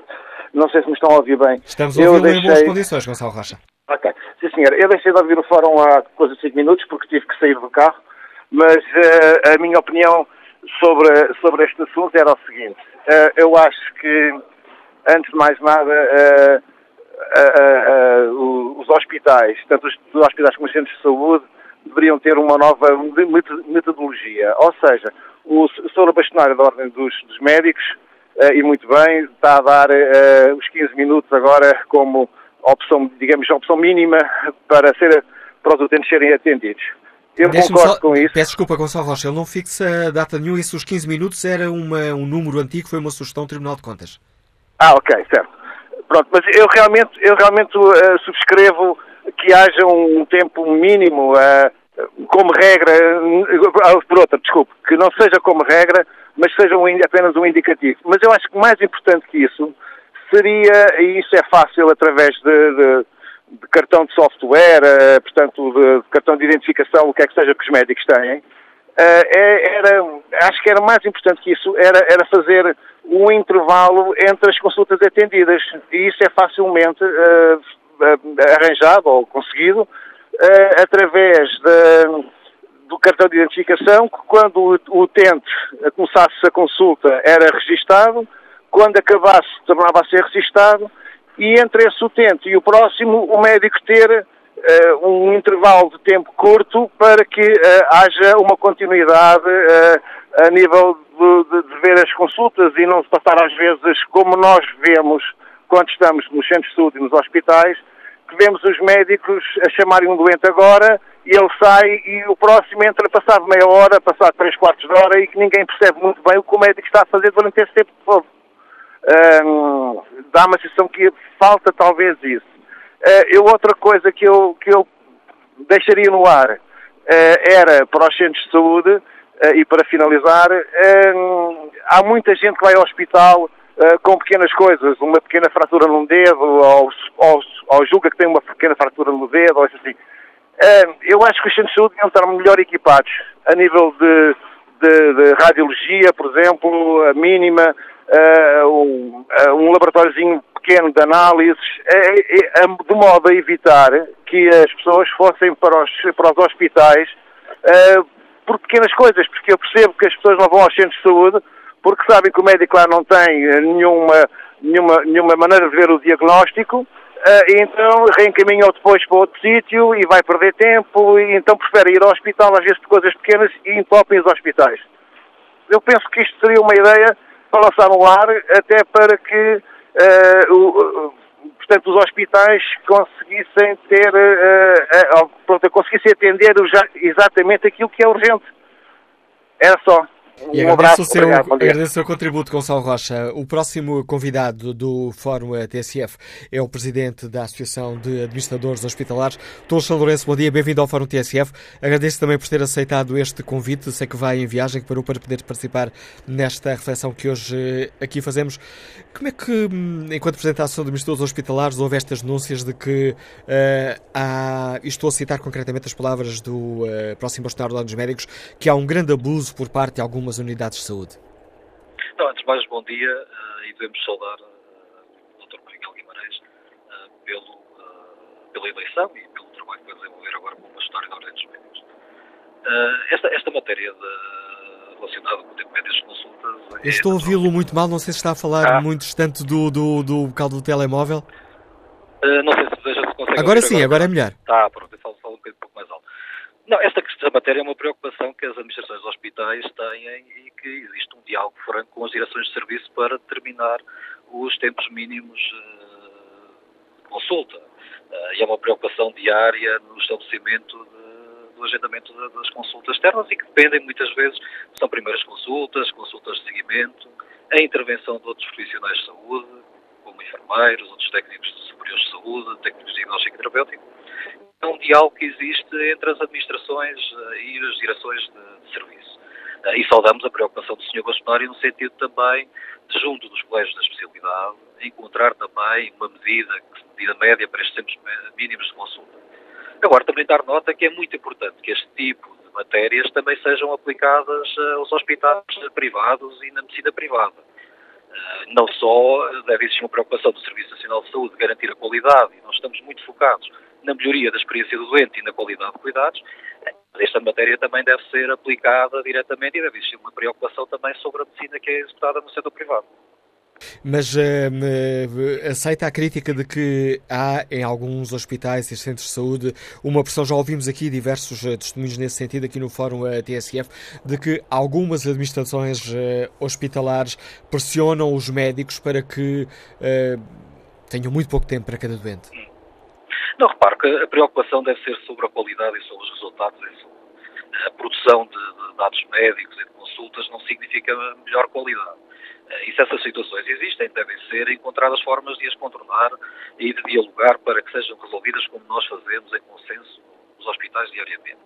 Speaker 13: Não sei se me estão a ouvir bem.
Speaker 2: Estamos a ouvir deixei... em boas condições, Gonçalo Rocha.
Speaker 13: Ok. Sim, senhor. Eu deixei de ouvir o fórum há coisa de 5 minutos porque tive que sair do carro, mas uh, a minha opinião sobre, sobre este assunto era o seguinte. Uh, eu acho que, antes de mais nada, uh, os hospitais, tanto os, os hospitais como os centros de saúde, deveriam ter uma nova metodologia. Ou seja, o Sr. Bastonário da Ordem dos, dos Médicos, e muito bem, está a dar os 15 minutos agora como opção, digamos, opção mínima para, ser, para os utentes serem atendidos. Eu concordo
Speaker 2: só,
Speaker 13: com isso.
Speaker 2: Peço desculpa, Gonçalo Rocha, ele não fixa data nenhuma, isso os 15 minutos era uma, um número antigo, foi uma sugestão do Tribunal de Contas.
Speaker 13: Ah, ok, certo. Pronto, mas eu realmente, eu realmente uh, subscrevo que haja um tempo mínimo, uh, como regra, uh, por outra, desculpe, que não seja como regra, mas seja um, apenas um indicativo. Mas eu acho que mais importante que isso seria, e isso é fácil através de, de de cartão de software, uh, portanto, de, de, cartão de identificação, o que é que seja que os médicos têm, uh, era, acho que era mais importante que isso, era, era fazer um intervalo entre as consultas atendidas. E isso é facilmente uh, arranjado ou conseguido através de, do cartão de identificação, que quando o utente começasse a consulta era registado, quando acabasse tornava a ser registado, e entre esse utente e o próximo, o médico ter uh, um intervalo de tempo curto para que uh, haja uma continuidade uh, a nível de, de, de, ver as consultas e não se passar às vezes como nós vemos quando estamos nos centros de saúde e nos hospitais, que vemos os médicos a chamarem um doente agora e ele sai e o próximo entra passado meia hora, passado três quartos de hora e que ninguém percebe muito bem o que o médico está a fazer durante esse tempo todo dá uma sensação que falta talvez isso. Uh, eu, outra coisa que eu, que eu deixaria no ar uh, era para os centros de saúde, uh, e para finalizar, há muita gente que vai ao hospital com pequenas coisas, uma pequena fratura num dedo, ou, ou, ou, julga que tem uma pequena fratura no dedo, ou assim. eu acho que os centros de saúde deviam estar melhor equipados a nível de, de, de radiologia, por exemplo, a mínima, um, uh, um laboratóriozinho pequeno de análises, é, é, de modo a evitar que as pessoas fossem para os, para os hospitais uh, por pequenas coisas, porque eu percebo que as pessoas não vão aos centros de saúde porque sabem que o médico lá não tem nenhuma, nenhuma, nenhuma maneira de ver o diagnóstico, então reencaminham depois para outro sítio e vai perder tempo, e então prefere ir ao hospital às vezes por coisas pequenas e entopem os hospitais. Eu penso que isto seria uma ideia para lançar no ar, até para que uh, o, portanto, os hospitais conseguissem ter, uh, uh, pronto, conseguissem atender exatamente aquilo que é urgente. Era só.
Speaker 2: E um agradeço, o seu, agradeço o seu contributo, Gonçalo Rocha. O próximo convidado do Fórum TSF é o presidente da Associação de Administradores Hospitalares, Dr. São Lourenço. Bom dia, bem-vindo ao Fórum TSF. Agradeço também por ter aceitado este convite. Sei que vai em viagem para poder participar nesta reflexão que hoje eh, aqui fazemos. Como é que, hum, enquanto Presidente da Associação de Administradores Hospitalares, houve estas denúncias de que uh, há, e estou a citar concretamente as palavras do uh, próximo bastonário dos médicos, que há um grande abuso por parte de algumas algumas unidades de saúde?
Speaker 14: Não, antes de mais, bom dia uh, e devemos saudar uh, o Dr. Miguel Guimarães uh, pelo, pela eleição e pelo trabalho que vai desenvolver agora com a história da Ordem dos Médicos. esta, esta matéria de, relacionada com o tempo médio das consultas.
Speaker 2: Eu estou a ouvi-lo muito mal, não sei se está a falar ah. muito distante do, do, do bocal do telemóvel.
Speaker 14: não sei se, se consegue.
Speaker 2: Agora sim, agora, agora é melhor.
Speaker 14: Tá, pronto, eu falo, falo um pouco mais alto. Não, esta, matéria é uma preocupação que as administrações de hospitais têm e que existe um diálogo franco com as direções de serviço para determinar os tempos mínimos uh, de consulta. Uh, e é uma preocupação diária no estabelecimento de, do agendamento das consultas externas e que dependem muitas vezes, são primeiras consultas, consultas de seguimento, a intervenção de outros profissionais de saúde, como enfermeiros, outros técnicos superiores de saúde, técnicos de diagnóstico terapêutico, é um diálogo que existe entre as administrações eh, e as direções de, de serviço. Eh, e saudamos a preocupação do Sr. Bastonário no sentido também, de, junto dos colégios da especialidade, encontrar também uma medida, medida média para estes tempos mínimos de consulta. Agora, também dar nota que é muito importante que este tipo de matérias também sejam aplicadas eh, aos hospitais privados e na medicina privada. Não só deve existir uma preocupação do Serviço Nacional de Saúde de garantir a qualidade, e nós estamos muito focados na melhoria da experiência do doente e na qualidade de cuidados, esta matéria também deve ser aplicada diretamente e deve existir uma preocupação também sobre a medicina que é executada no setor privado.
Speaker 2: Mas uh, aceita a crítica de que há em alguns hospitais e centros de saúde uma pressão, já ouvimos aqui diversos uh, testemunhos nesse sentido aqui no Fórum uh, TSF, de que algumas administrações hospitalares pressionam os médicos para que tenham muito pouco tempo para cada doente.
Speaker 14: Não, repare que a preocupação deve ser sobre a qualidade e sobre os resultados em saúde. A produção de, de dados médicos e de consultas não significa melhor qualidade eh, e se essas situações existem, devem ser encontradas formas de as contornar e de dialogar para que sejam resolvidas como nós fazemos em consenso nos hospitais diariamente.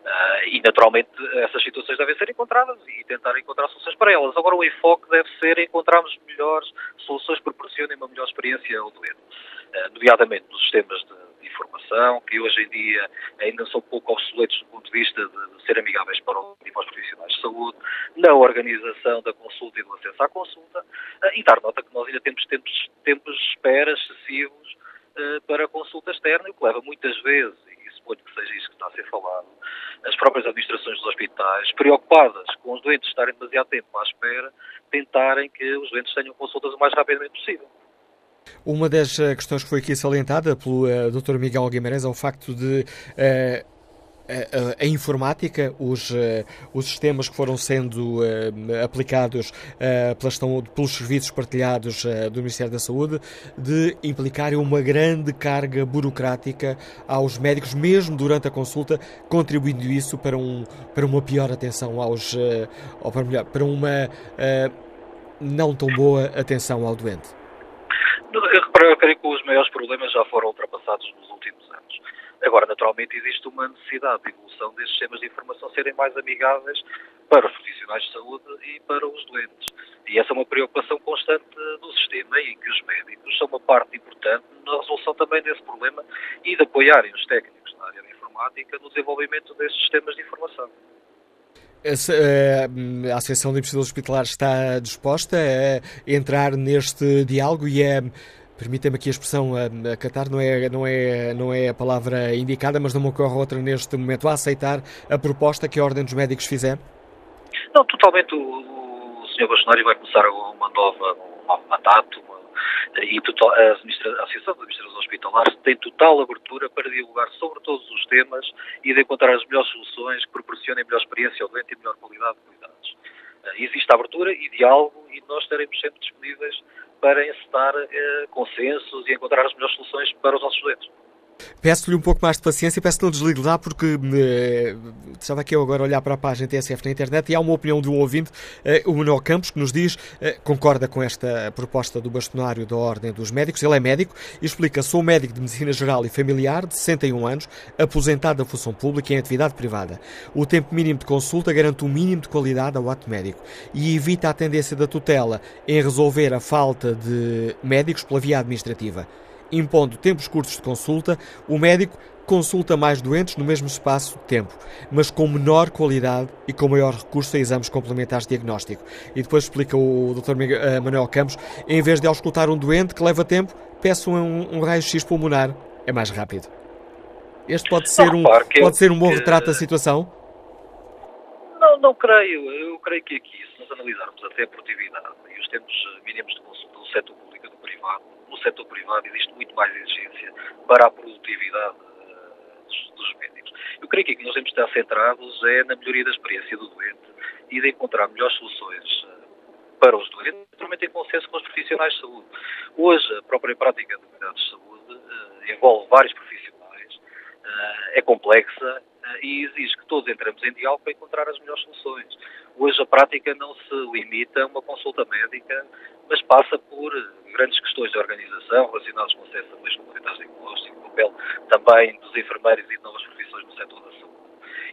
Speaker 14: Uh, e, naturalmente, essas situações devem ser encontradas e tentar encontrar soluções para elas. Agora, o enfoque deve ser encontrarmos melhores soluções que proporcionem uma melhor experiência ao doente, uh, nomeadamente nos sistemas de informação, que hoje em dia ainda são pouco obsoletos do ponto de vista de, de ser amigáveis para, o, para os profissionais de saúde, na organização da consulta e do acesso à consulta, uh, e dar nota que nós ainda temos tempos, tempos de espera excessivos para consulta externa, o que leva muitas vezes, suponho que seja isso que está a ser falado, as próprias administrações dos hospitais, preocupadas com os doentes estarem demasiado tempo à espera, tentarem que os doentes tenham consultas o mais rapidamente possível.
Speaker 2: Uma das eh, questões que foi aqui salientada pelo uh, eh, Dr. Miguel Guimarães é o facto de uh, a, a, informática, os, uh, os sistemas que foram sendo aplicados pelas, pelos serviços partilhados do Ministério da Saúde, de implicarem uma grande carga burocrática aos médicos, mesmo durante a consulta, contribuindo isso para, um, para uma pior atenção aos. ou para, melhor, para uma não tão boa atenção ao doente.
Speaker 14: Eu creio que os maiores problemas já foram ultrapassados nos últimos. Agora, naturalmente, existe uma necessidade de evolução desses sistemas de informação serem mais amigáveis para os profissionais de saúde e para os doentes. E essa é uma preocupação constante do sistema e que os médicos são uma parte importante na resolução também desse problema e de apoiarem os técnicos na área da informática no desenvolvimento desses sistemas de informação.
Speaker 2: Eh, a Associação de Investidores Hospitalares está disposta a entrar neste diálogo e a Permitem-me aqui a expressão a, a catar, não é, não, é, não é a palavra indicada, mas não me ocorre outra neste momento, a aceitar a proposta que a Ordem dos Médicos fizer?
Speaker 14: Não, totalmente. O, o Sr. Bolsonaro vai começar uma nova, um novo mandato e total, a, a Associação de Administradores Hospitalares tem total abertura para dialogar sobre todos os temas e de encontrar as melhores soluções que proporcionem melhor experiência ao doente e melhor qualidade de cuidados. Eh, existe abertura e diálogo e nós estaremos sempre disponíveis para encetar eh, consensos e encontrar as melhores soluções para os nossos doentes.
Speaker 2: Peço-lhe um pouco mais de paciência e peço que não desligue lá porque eh, estava aqui eu agora a olhar para a página TSF na internet e há uma opinião de um ouvinte, eh, o Manuel Campos, que nos diz, eh, concorda com esta proposta do bastonário da Ordem dos Médicos, ele é médico e explica, sou médico de Medicina Geral e Familiar, de 61 anos, aposentado da função pública em atividade privada. O tempo mínimo de consulta garante um mínimo de qualidade ao ato médico e evita a tendência da tutela em resolver a falta de médicos pela via administrativa impondo tempos curtos de consulta, o médico consulta mais doentes no mesmo espaço de tempo, mas com menor qualidade e com maior recurso a exames complementares de diagnóstico. E depois explica o Dr. Eh, Manuel Campos, em vez de auscultar um doente que leva tempo, peço um, um raio-x pulmonar. É mais rápido. Este pode ser um, pode ser um bom retrato da situação?
Speaker 14: Não, não creio. Eu creio que aqui, se nós analisarmos até a produtividade e os tempos mínimos de consulta do setor público e do privado, setor privado existe muito mais exigência para a produtividade uh, dos, médicos. Eu creio que aqui nós temos de estar centrados é na melhoria da experiência do doente e de encontrar melhores soluções uh, para os doentes, naturalmente em consenso com os profissionais de saúde. Hoje, a própria prática de cuidados de saúde uh, envolve vários profissionais, é complexa e exige que todos entremos em diálogo para encontrar as melhores soluções. Hoje a prática não se limita a uma consulta médica, mas passa por grandes questões de organização relacionadas com acesso a meios complementares de diagnóstico, o papel também dos enfermeiros e de novas profissões no setor da saúde.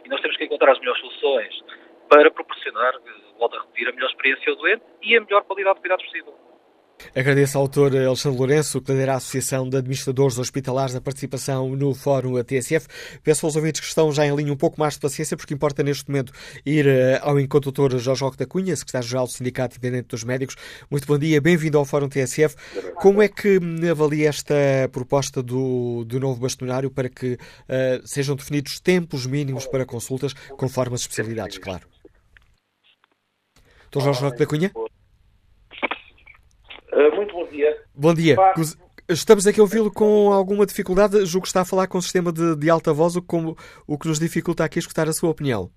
Speaker 14: E nós temos que encontrar as melhores soluções para proporcionar, volto a repetir, a melhor experiência ao doente e a melhor qualidade de cuidados possível.
Speaker 2: Agradeço ao autor Alexandre Lourenço, que lidera a Associação de Administradores Hospitalares, a participação no Fórum TSF. Peço aos ouvintes que estão já em linha um pouco mais de paciência, porque importa neste momento ir eh, ao encontro do Dr. Jorge Roque da Cunha, secretário-geral do Sindicato Independente dos Médicos. Muito bom dia, bem-vindo ao Fórum TSF. Como é que avalia esta proposta do, do novo bastonário para que uh, sejam definidos tempos mínimos para consultas, conforme as especialidades, claro? Dr. Jorge Roque da Cunha?
Speaker 15: Uh, muito bom dia.
Speaker 2: Bom dia. Estamos aqui a ouvi-lo com alguma dificuldade. Julgo que está a falar com um sistema de, de alta voz, o que, como, o que nos dificulta aqui escutar a sua opinião.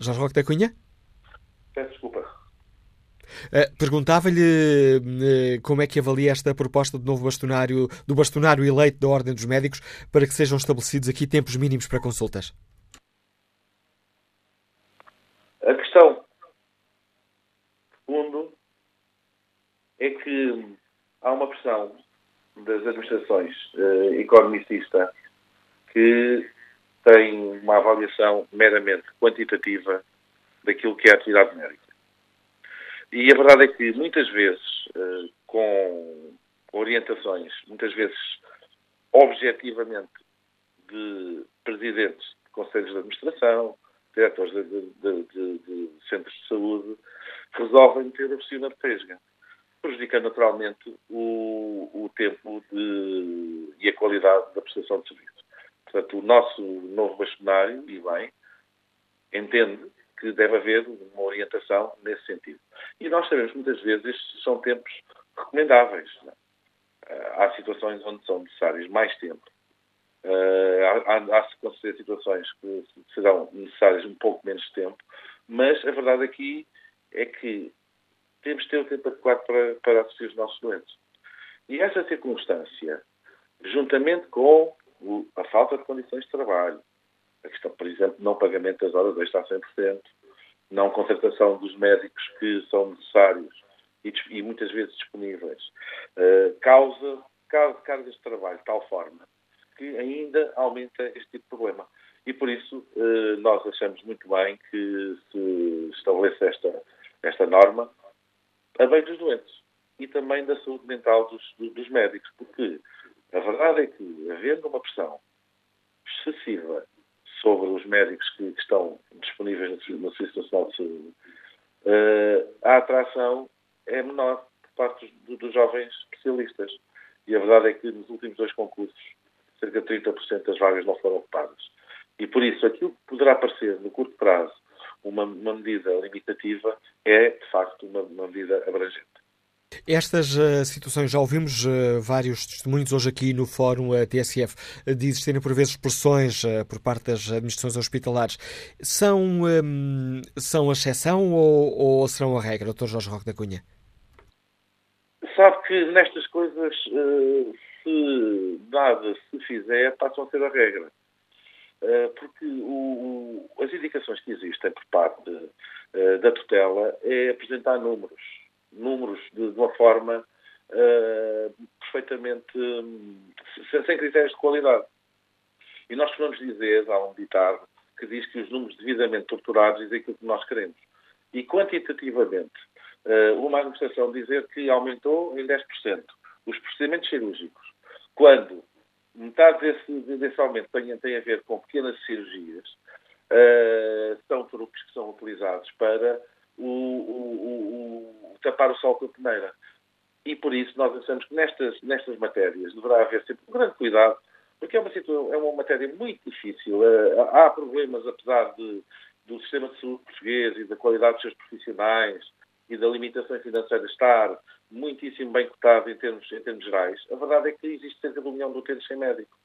Speaker 2: Jorge Roque da Cunha?
Speaker 15: Peço desculpa.
Speaker 2: Uh, Perguntava-lhe uh, como é que avalia esta proposta do novo bastonário, do bastonário eleito da Ordem dos Médicos, para que sejam estabelecidos aqui tempos mínimos para consultas.
Speaker 15: A questão Segundo, é que há uma pressão das administrações uh, economicista que tem uma avaliação meramente quantitativa daquilo que é a atividade médica. E a verdade é que muitas vezes, uh, com orientações, muitas vezes objetivamente, de presidentes de conselhos de administração, diretores de, de, de, de centros de saúde, resolvem meter a piscina de pesca, prejudicando naturalmente o, o tempo de, e a qualidade da prestação de serviço. Portanto, o nosso novo bastonário, e bem, entende que deve haver uma orientação nesse sentido. E nós sabemos muitas vezes estes são tempos recomendáveis. É? Há situações onde são necessários mais tempo. Há, há, há certeza situações que serão necessárias um pouco menos tempo, mas a verdade aqui é que temos de ter o tempo adequado para, para assistir os nossos doentes. E essa circunstância, juntamente com o, a falta de condições de trabalho, a questão, por exemplo, não pagamento das horas extra a 100%, não contratação dos médicos que são necessários e, e muitas vezes disponíveis, uh, causa, causa cargas de trabalho de tal forma que ainda aumenta este tipo de problema. E por isso uh, nós achamos muito bem que se estabeleça esta esta norma a bem dos doentes e também da saúde mental dos, dos médicos, porque a verdade é que, havendo uma pressão excessiva sobre os médicos que, que estão disponíveis no Serviço Nacional de Saúde, uh, a atração é menor por parte dos, dos, jovens especialistas. E a verdade é que nos últimos dois concursos, cerca de 30% das vagas não foram ocupadas. E por isso, aquilo que poderá parecer no curto prazo uma, uma medida limitativa é, de facto, uma, uma medida abrangente.
Speaker 2: Estas uh, situações, já ouvimos uh, vários testemunhos hoje aqui no Fórum uh, TSF de existirem por vezes pressões por parte das administrações hospitalares. São, um, são a exceção ou, ou, serão a regra, Dr. Jorge Roque da Cunha?
Speaker 15: Sabe que nestas coisas, se nada se fizer, passam a ser a regra. Eh, porque o, as indicações que existem por parte de, uh, da tutela é apresentar números, números de, de uma forma uh, perfeitamente um, sem, sem, critérios de qualidade. E nós podemos dizer, há um ditado que diz que os números devidamente torturados dizem aquilo que nós queremos. E quantitativamente, uma administração dizer que aumentou em 10% os procedimentos cirúrgicos, quando metade desse, desse aumento tem, tem, a ver com pequenas cirurgias, uh, são truques que são utilizados para o, o, o, tapar o sol com a peneira. E por isso nós achamos que nestas, nestas matérias deverá haver sempre um grande cuidado, porque é uma, situação, é uma matéria muito difícil. Uh, há problemas, apesar de, do sistema de saúde português e da qualidade dos seus profissionais e da limitação financeira estar muitíssimo bem cotado em termos, em termos gerais, a verdade é que existe cerca de um milhão de utentes sem médico.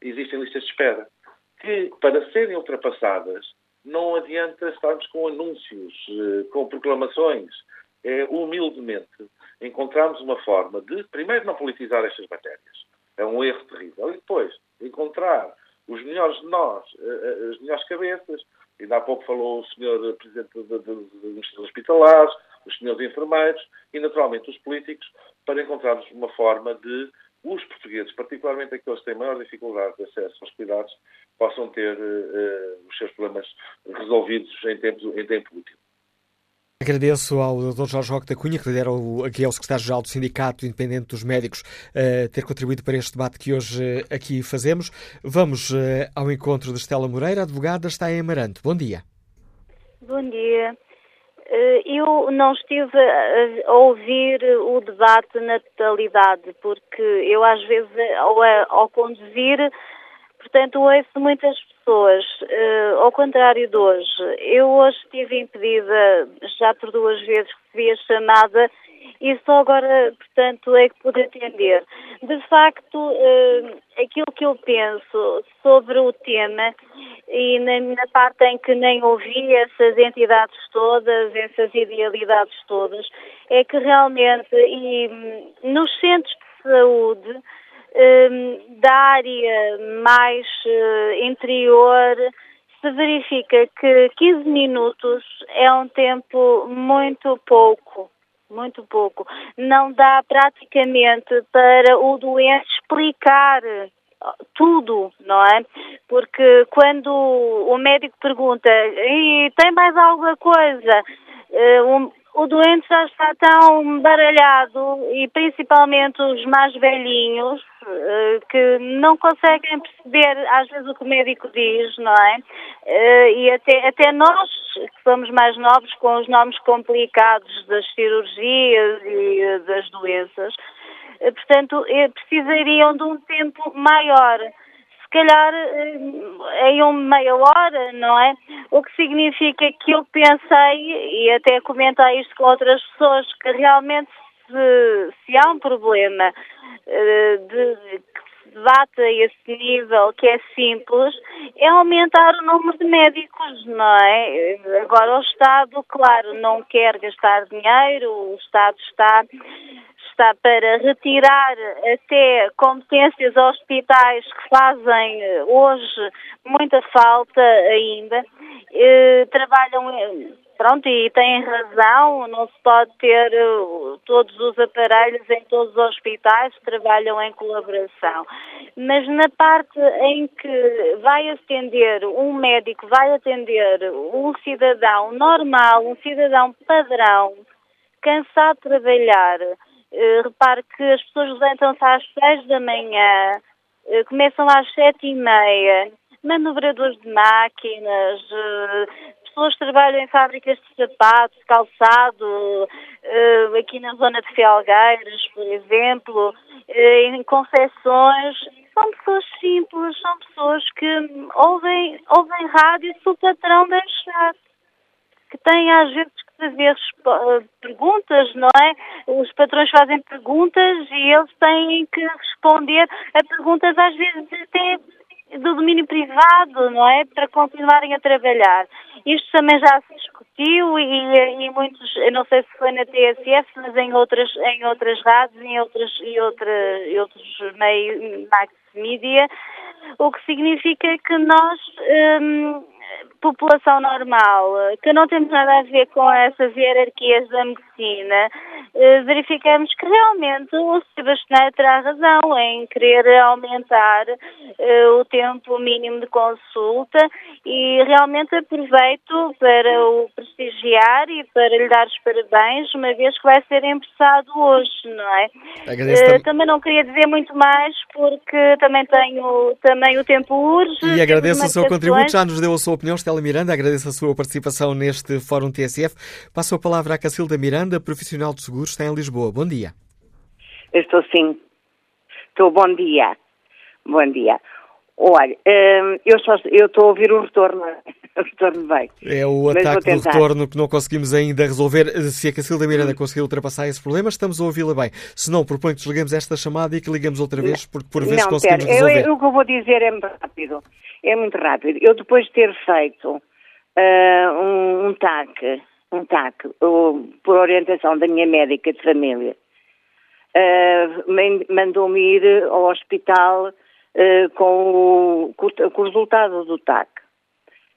Speaker 15: Existem listas de espera que, para serem ultrapassadas, não adianta estarmos com anúncios, eh, com proclamações. É, humildemente, encontrarmos uma forma de, primeiro, não politizar estas matérias. É um erro terrível. E depois, encontrar os melhores de nós, eh, eh, as melhores cabeças. Ainda há pouco falou o senhor Presidente dos Hospitalares, os senhores enfermeiros e, naturalmente, os políticos, para encontrarmos uma forma de os portugueses, particularmente aqueles que têm maior dificuldade de acesso aos cuidados, possam ter uh, os seus problemas resolvidos em tempo, em tempo útil.
Speaker 2: Agradeço ao Dr. Jorge Roque da Cunha, que lidera o, aqui é o secretário-geral do Sindicato Independente dos Médicos, uh, ter contribuído para este debate que hoje uh, aqui fazemos. Vamos uh, ao encontro de Estela Moreira, advogada, está em Amarante. Bom dia.
Speaker 16: Bom dia. Eu não estive a ouvir o debate na totalidade, porque eu às vezes, ao, ao conduzir, portanto, ouço muitas pessoas, uh, ao contrário de hoje. Eu hoje estive impedida, já por duas vezes recebi a chamada e só agora, portanto, é que pude atender. De facto, uh, aquilo que eu penso sobre o tema e na, na parte em que nem ouvi essas entidades todas, essas idealidades todas, é que realmente, e hum, nos centros de saúde, Hum, da área mais eh, interior, se verifica que 15 minutos é um tempo muito pouco, muito pouco. Não dá praticamente para o doente explicar tudo, não é? Porque quando o médico pergunta e tem mais alguma coisa, eh, o doente já está tão baralhado e principalmente os mais velhinhos eh, que não conseguem perceber às vezes o que o médico diz, não é? Eh, e até, até nós que somos mais novos com os nomes complicados das cirurgias e eh, das doenças, portanto precisariam de um tempo maior calhar eh, em uma meia hora, não é? O que significa que eu pensei, e até comentei isto com outras pessoas, que realmente se, se há um problema uh, de que se debate a esse nível, que é simples, é aumentar o número de médicos, não é? Agora o Estado, claro, não quer gastar dinheiro, o Estado está está para retirar até competências aos hospitais que fazem eh, hoje muita falta ainda. Eh, trabalham, eh, pronto, e têm razão, não se pode ter todos os aparelhos em todos os hospitais, trabalham em colaboração. Mas na parte em que vai atender um médico, vai atender um cidadão normal, um cidadão padrão, cansado de trabalhar, Uh, repare que as pessoas levantam-se às seis da manhã, uh, começam às sete e meia, manobradores de máquinas, uh, pessoas que trabalham em fábricas de sapatos, calçado, aqui na zona de Felgueiras, por exemplo, em confecções. São pessoas simples, são pessoas que ouvem, ouvem rádio se o patrão deixar que têm às vezes fazer eh, perguntas, não é? Os patrões fazem perguntas e eles têm que responder a perguntas às vezes até do domínio privado, não é? Para continuarem a trabalhar. Isto também já se discutiu e, e muitos, eu não sei se foi na TSF, mas em outras, em outras rádios, em outras, e outra, outros meios, media, o que significa que nós, hum, população normal, que não temos nada a ver com essas hierarquias da medicina, eh, verificamos que realmente o Sebastião terá razão em querer aumentar eh, o tempo mínimo de consulta e realmente aproveito para o prestigiar e para lhe dar os parabéns, uma vez que vai ser emprestado hoje, não é? Uh, também não queria dizer muito mais porque também tenho também o tempo urge.
Speaker 2: E agradeço o seu contributo, já nos deu a sua opinião, Estela Miranda, agradeço a sua participação neste Fórum TSF. Passo a palavra à Cacilda Miranda, profissional de seguros, está em Lisboa. Bom dia.
Speaker 17: Estou sim. Estou, bom dia. Bom dia. Olha, hum, eu só eu estou a ouvir o retorno. *laughs* O retorno bem.
Speaker 2: É o ataque do retorno que não conseguimos ainda resolver. Se a Cacilda Miranda conseguir ultrapassar esse problema, estamos a ouvi-la bem. Se não, proponho que desligamos esta chamada e que ligamos outra vez, porque por vezes não, conseguimos pera, resolver.
Speaker 17: Eu, o que eu vou dizer é muito rápido. É muito rápido. Eu depois de ter feito uh, um, um TAC, um TAC, uh, por orientação da minha médica de família, uh, mandou-me ir ao hospital com, o, com o resultado do TAC.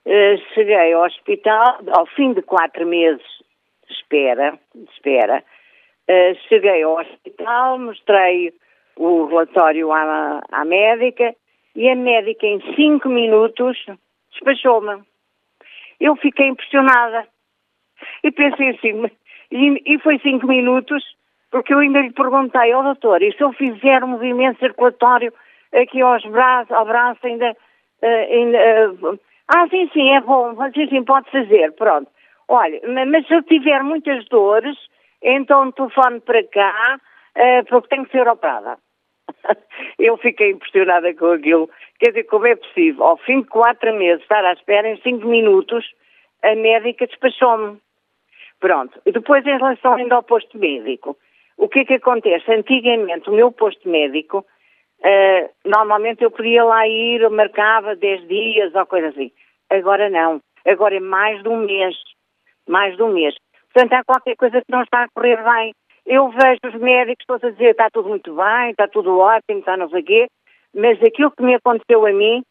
Speaker 17: Uh, cheguei ao hospital, ao fim de quatro meses de espera, de espera uh, cheguei ao hospital, mostrei o relatório à, à médica e a médica em cinco minutos despachou-me. Eu fiquei impressionada. E pensei assim, e, e foi cinco minutos, porque eu ainda lhe perguntei, ó oh, doutor, e se eu fizer um movimento circulatório aqui aos braços, ao braço ainda, ainda uh, ah, sim, sim, é bom, sim, sim, pode fazer, pronto. Olha, mas se eu tiver muitas dores, então telefone para cá, uh, porque tenho que ser operada. *laughs* eu fiquei impressionada com aquilo. Quer dizer, como é possível? Ao fim de quatro meses, estar à espera em cinco minutos, a médica despachou-me. Pronto. E depois, em relação ainda ao posto médico, o que é que acontece? Antigamente, o meu posto médico, uh, normalmente eu podia lá ir, eu marcava 10 dias ou coisa assim. Agora não. Agora é mais de um mês. Mais de um mês. Portanto, há qualquer coisa que não está a correr bem. Eu vejo os médicos todos a dizer está tudo muito bem, está tudo ótimo, está não sei quê, mas aquilo que me aconteceu a mim,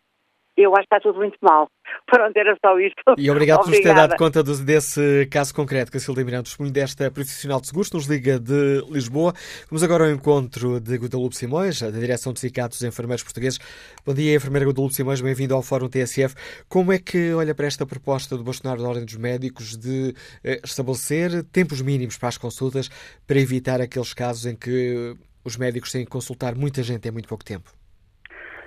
Speaker 17: eu acho que está tudo muito mal. *laughs* Pronto, era só isto.
Speaker 2: E obrigado por nos ter dado conta desse caso concreto que a Silvia Miranda testemunho desta profissional de seguros, nos Liga de Lisboa. Vamos agora ao encontro de Guadalupe Simões, da Direção de Sindicatos dos Enfermeiros Portugueses. Bom dia, enfermeira Guadalupe Simões, bem-vindo ao Fórum TSF. Como é que olha para esta proposta do Bolsonaro da Ordem dos Médicos de eh, estabelecer tempos mínimos para as consultas para evitar aqueles casos em que os médicos têm que consultar muita gente em muito pouco tempo?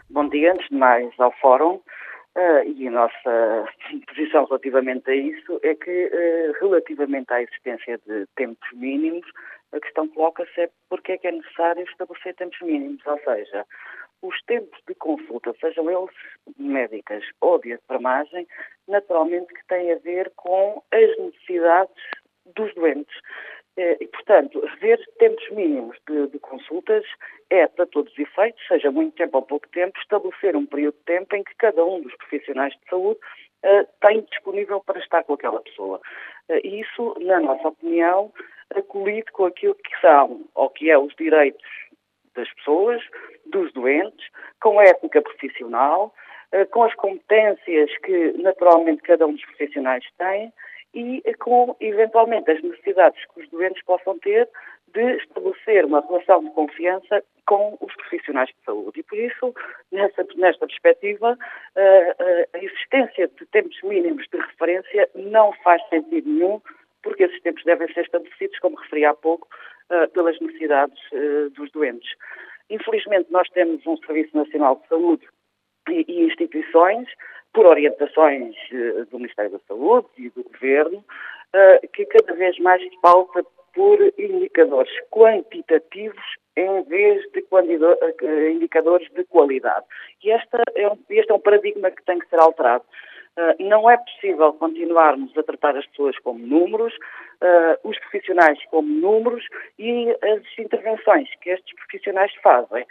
Speaker 18: Bom dia, antes de mais, ao Fórum. Uh, e a nossa *laughs* posição relativamente a isso é que, uh, relativamente à existência de tempos mínimos, a questão coloca-se é porque é que é necessário estabelecer tempos mínimos, ou seja, os tempos de consulta, sejam eles médicas ou de enfermagem, naturalmente que têm a ver com as necessidades dos doentes. Eh, e, portanto, rever tempos mínimos de, de, consultas é, para todos os efeitos, seja muito tempo ou pouco tempo, estabelecer um período de tempo em que cada um dos profissionais de saúde uh, tem disponível para estar com aquela pessoa. Uh, isso, na nossa opinião, colide com aquilo que são, ou que é os direitos das pessoas, dos doentes, com a ética profissional, com as competências que, naturalmente, cada um dos profissionais tem e com, eventualmente, as necessidades que os doentes possam ter de estabelecer uma relação de confiança com os profissionais de saúde. E por isso, nessa, nesta perspectiva, a existência de tempos mínimos de referência não faz sentido nenhum, porque esses tempos devem ser estabelecidos, como referi há pouco, pelas necessidades dos doentes. Infelizmente, nós temos um Serviço Nacional de Saúde e instituições por orientações uh, do Ministério da Saúde e do Governo, uh, que cada vez mais pauta por indicadores quantitativos em vez de uh, indicadores de qualidade. E esta é um, este é um paradigma que tem que ser alterado. não é possível continuarmos a tratar as pessoas como números, os profissionais como números e as intervenções que estes profissionais fazem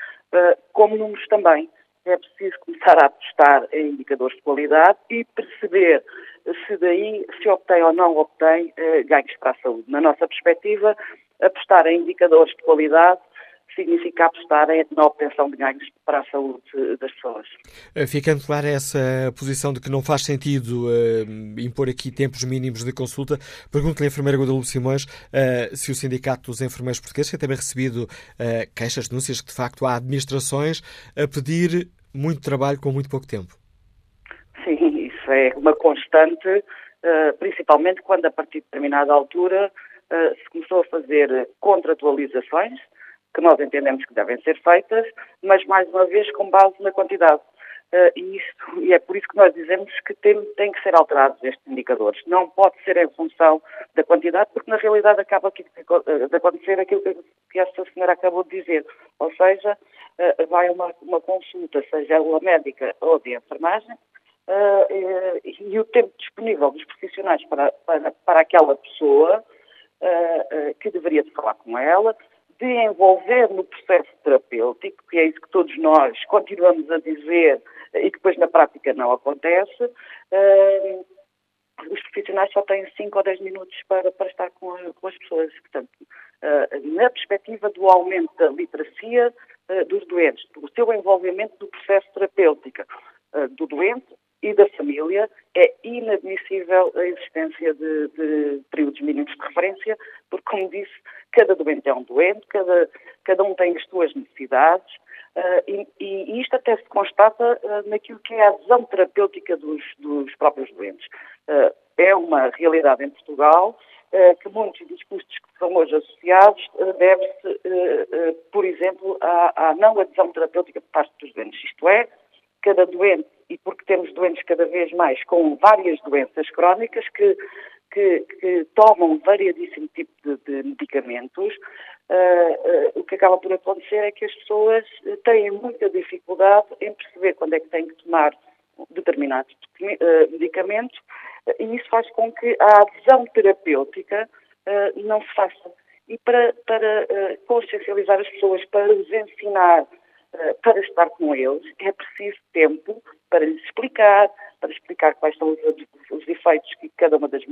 Speaker 18: como números também é preciso começar a apostar em indicadores de qualidade e perceber se daí se obtém ou não obtém eh, ganhos para a saúde. Na nossa perspectiva, apostar em indicadores de qualidade significa apostar na obtenção de ganhos para a saúde das pessoas.
Speaker 2: Eh, ficando clara essa posição de que não faz sentido uh, impor aqui tempos mínimos de consulta, pergunto-lhe à enfermeira Guadalupe Simões uh, se o Sindicato dos Enfermeiros Portugueses tem também recebido uh, queixas, denúncias que de facto há administrações a pedir muito trabalho com muito pouco tempo.
Speaker 18: Sim, isso é uma constante, principalmente quando a partir de determinada altura se começou a fazer contratualizações que nós entendemos que devem ser feitas, mas mais uma vez com base na quantidade. Uh, e, isso, e é por isso que nós dizemos que tem, tem que ser alterados estes indicadores. Não pode ser em função da quantidade, porque na realidade acaba aqui de, de acontecer aquilo que, que esta senhora acabou de dizer. Ou seja, uh, vai uma, uma consulta, seja ela médica ou de enfermagem, uh, e, o tempo disponível dos profissionais para, para, para aquela pessoa que deveria de falar com ela, de envolver no processo terapêutico, que é isso que todos nós continuamos a dizer e que depois na prática não acontece, uh, os profissionais só têm 5 ou 10 minutos para, para estar com, a, com as pessoas. Portanto, uh, na perspectiva do aumento da literacia uh, dos doentes, do seu envolvimento no processo terapêutico do doente e da família, é inadmissível a existência de, de períodos mínimos de referência, porque, como disse, cada doente é um doente, cada, cada um tem as suas necessidades, uh, e, e, isto até se constata uh, naquilo que é a adesão terapêutica dos, dos próprios doentes. Uh, é uma realidade em Portugal que muitos dos custos que são hoje associados deve-se, por exemplo, à, à não adesão terapêutica por parte dos doentes. Isto é, cada doente, e porque temos doentes cada vez mais com várias doenças crónicas que, que, que tomam variadíssimo tipo de, de medicamentos, uh, uh, o que acaba por acontecer é que as pessoas têm muita dificuldade em perceber quando é que têm que tomar determinados uh, medicamentos e isso faz com que a adesão terapêutica não se faça. E para, para consciencializar as pessoas, para lhes ensinar eh, para estar com eles é preciso tempo para lhes explicar, para explicar quais são os, os efeitos que cada uma dos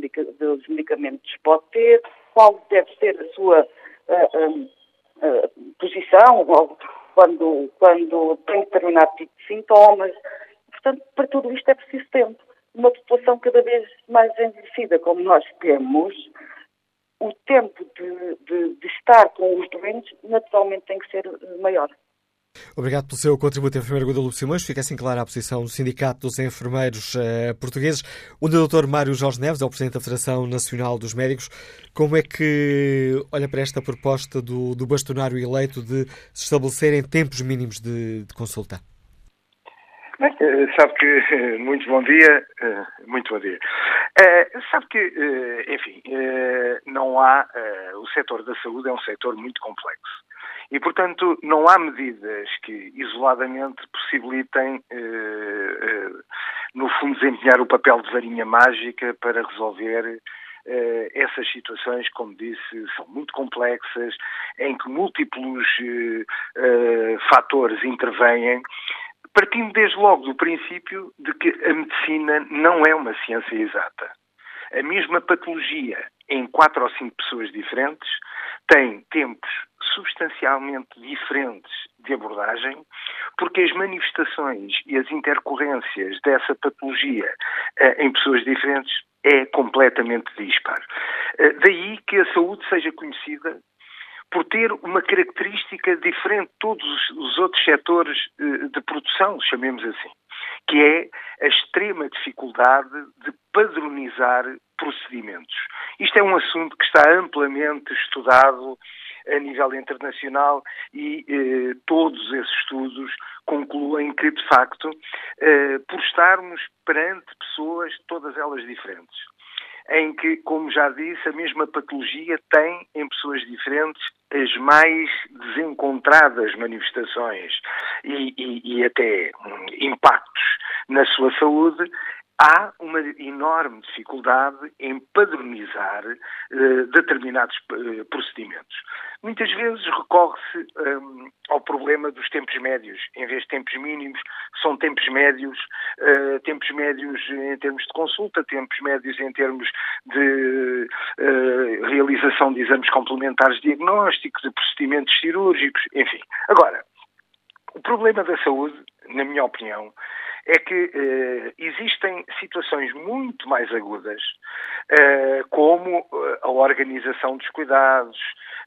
Speaker 18: medicamentos pode ter, qual deve ser a sua uh, uh, posição quando, quando tem determinado tipo de sintomas. Portanto, para tudo isto é preciso tempo. Uma população cada vez mais envelhecida como nós temos, o tempo de, de, de estar com os doentes naturalmente tem que ser maior.
Speaker 2: Obrigado pelo seu contributo, enfermeiro Guadalupe Simões. Fica assim clara a posição do Sindicato dos Enfermeiros uh, Portugueses. O Dr. Mário Jorge Neves é o Presidente da Federação Nacional dos Médicos. Como é que olha para esta proposta do, do bastonário eleito de se estabelecerem tempos mínimos de, de consulta?
Speaker 19: Bem, eh, sabe que, eh, muito bom dia, muito bom dia. sabe que, enfim, não há, o setor da saúde é um setor muito complexo. E, portanto, não há medidas que isoladamente possibilitem, eh, eh, no fundo, desempenhar o papel de varinha mágica para resolver eh, essas situações, como disse, são muito complexas, em que múltiplos eh, eh, fatores intervêm, partindo desde logo do princípio de que a medicina não é uma ciência exata. A mesma patologia em quatro ou cinco pessoas diferentes tem tempos substancialmente diferentes de abordagem, porque as manifestações e as intercorrências dessa patologia eh, em pessoas diferentes é completamente dispar. Eh, daí que a saúde seja conhecida por ter uma característica diferente de todos os outros setores eh, de produção, chamemos assim, que é a extrema dificuldade de padronizar procedimentos. Isto é um assunto que está amplamente estudado a nível internacional e eh, todos esses estudos concluem que, de facto, eh, por estarmos perante pessoas, todas elas diferentes, em que, como já disse, a mesma patologia tem em pessoas diferentes as mais desencontradas manifestações e, e, e até um, impactos na sua saúde, há uma enorme dificuldade em padronizar uh, determinados uh, procedimentos. Muitas vezes recorre-se um, ao problema dos tempos médios. Em vez de tempos mínimos, são tempos médios, uh, tempos médios em termos de consulta, tempos médios em termos de realização de exames complementares diagnósticos, de procedimentos cirúrgicos, enfim. Agora, o problema da saúde, na minha opinião, é que eh, existem situações muito mais agudas, eh, como eh, a organização dos cuidados,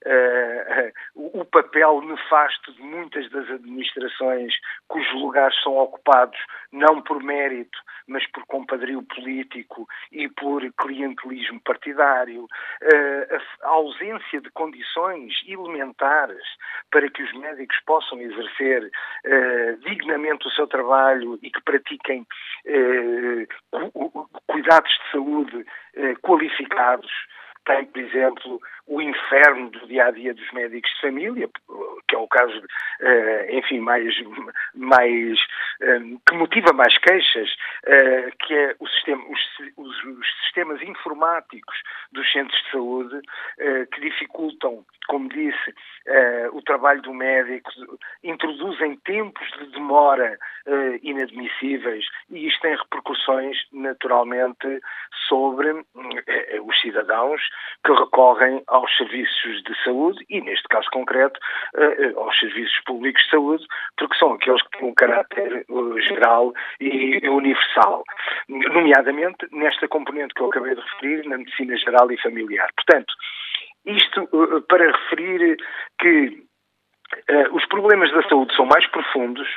Speaker 19: eh, o papel nefasto de muitas das administrações cujos lugares são ocupados não por mérito, mas por compadrio político e por clientelismo partidário, eh, a ausência de condições elementares para que os médicos possam exercer eh, dignamente o seu trabalho e que pratiquem cuidados de saúde qualificados. Tem, por exemplo, o inferno do dia a dia dos médicos de família, que é o caso, eh, enfim, mais, mais eh, que motiva mais queixas, eh, que é o sistema, os, os, os, sistemas informáticos dos centros de saúde que dificultam, como disse, o trabalho do médico, introduzem tempos de demora inadmissíveis e isto tem repercussões, naturalmente, sobre os cidadãos que recorrem aos serviços de saúde e, neste caso concreto, eh, aos serviços públicos de saúde, porque são aqueles que têm um caráter eh, geral e universal, nomeadamente nesta componente que eu acabei de referir, na medicina geral e familiar. Portanto, isto eh, para referir que os problemas da saúde são mais profundos,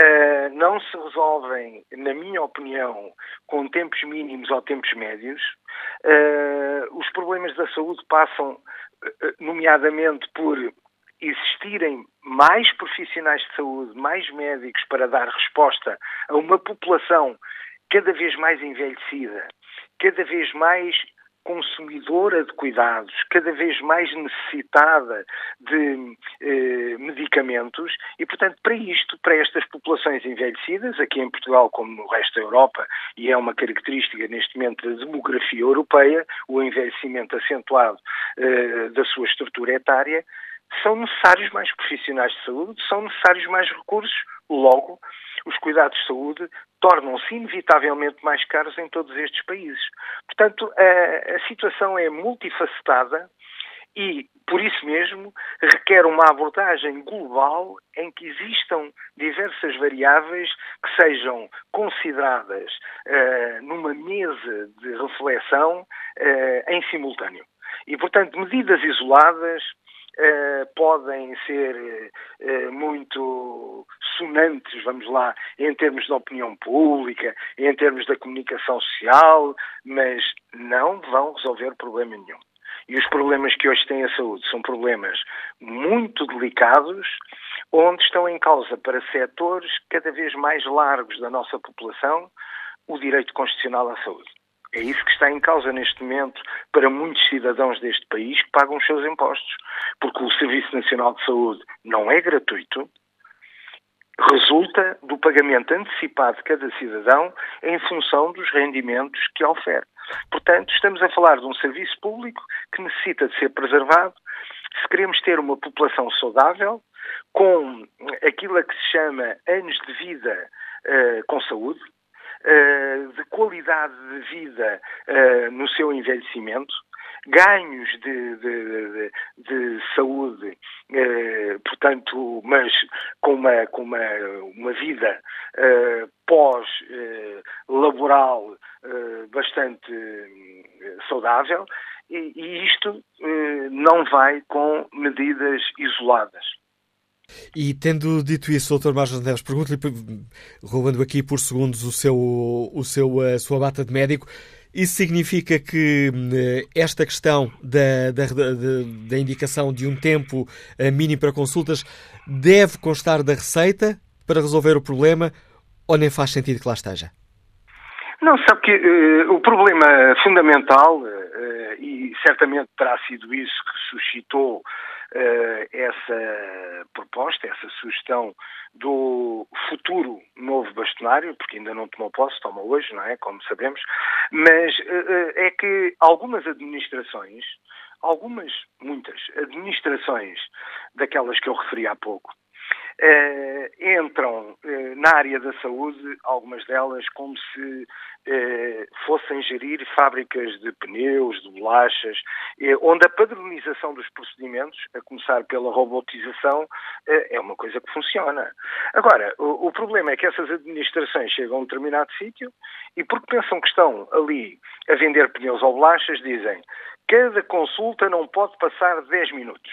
Speaker 19: uh, não se resolvem, na minha opinião, com tempos mínimos ou tempos médios. Uh, os problemas da saúde passam, nomeadamente, por existirem mais profissionais de saúde, mais médicos para dar resposta a uma população cada vez mais envelhecida, cada vez mais consumidora de cuidados, cada vez mais necessitada de eh, medicamentos e, portanto, para isto, para estas populações envelhecidas, aqui em Portugal como no resto da Europa, e é uma característica neste momento da demografia europeia, o envelhecimento acentuado eh, da sua estrutura etária, são necessários mais profissionais de saúde, são necessários mais recursos, logo, os cuidados de saúde tornam-se inevitavelmente mais caros em todos estes países. Portanto, a, a situação é multifacetada e, por isso mesmo, requer uma abordagem global em que existam diversas variáveis que sejam consideradas uh, numa mesa de reflexão uh, em simultâneo. E, portanto, medidas isoladas Uh, podem ser uh, muito sonantes, vamos lá, em termos da opinião pública, em termos da comunicação social, mas não vão resolver problema nenhum. E os problemas que hoje têm a saúde são problemas muito delicados, onde estão em causa para setores cada vez mais largos da nossa população o direito constitucional à saúde. É isso que está em causa neste momento para muitos cidadãos deste país que pagam os seus impostos. Porque o Serviço Nacional de Saúde não é gratuito, resulta do pagamento antecipado de cada cidadão em função dos rendimentos que oferece. Portanto, estamos a falar de um serviço público que necessita de ser preservado. Se queremos ter uma população saudável, com aquilo a que se chama anos de vida uh, com saúde, de qualidade de vida uh, no seu envelhecimento, ganhos de, de, de, de saúde, uh, portanto, mas com uma, com uma, uma vida pós-laboral bastante saudável, e isto não vai com medidas isoladas.
Speaker 2: E tendo dito isso, Dr. Marcos Neves, pergunto-lhe, roubando aqui por segundos o seu, o seu, a sua bata de médico, isso significa que eh, esta questão da, da, da, indicação de um tempo eh, mínimo para consultas deve constar da receita para resolver o problema ou nem faz sentido que lá esteja?
Speaker 19: Não, sabe que uh, o problema fundamental, uh, e certamente terá sido isso que suscitou essa proposta, essa sugestão do futuro novo bastonário, porque ainda não tomou posse, toma hoje, não é? Como sabemos, mas uh, é que algumas administrações, algumas, muitas administrações daquelas que eu referi há pouco, entram uh, na área da saúde, algumas delas, como se uh, fossem gerir fábricas de pneus, de bolachas, onde a padronização dos procedimentos, a começar pela robotização, é uma coisa que funciona. Agora, o, o, problema é que essas administrações chegam a um determinado sítio e, porque pensam que estão ali a vender pneus ou bolachas, dizem cada consulta não pode passar 10 minutos.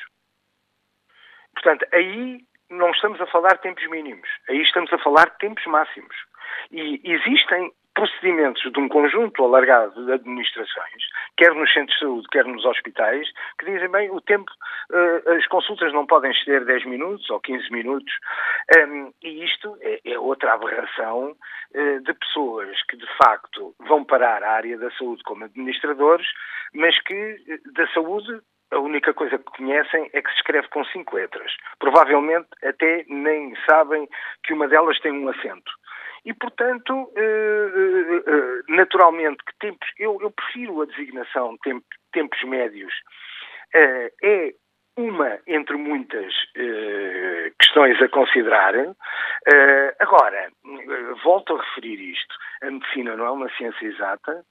Speaker 19: Portanto, aí não estamos a falar de tempos mínimos, aí estamos a falar de tempos máximos. E existem procedimentos de um conjunto alargado de administrações, quer nos centros de saúde, quer nos hospitais, que dizem, bem, o tempo, uh, as consultas não podem exceder 10 minutos ou 15 minutos, um, e isto é, é outra aberração uh, de pessoas que, de facto, vão parar a área da saúde como administradores, mas que uh, da saúde a única coisa que conhecem é que se escreve com cinco letras. Provavelmente até nem sabem que uma delas tem um acento. E, portanto, eh, eh, eh, naturalmente, que tempos. Eu, eu prefiro a designação temp, tempos médios. É uma entre muitas questões a considerar. agora, volto a referir isto: a medicina não é uma ciência exata.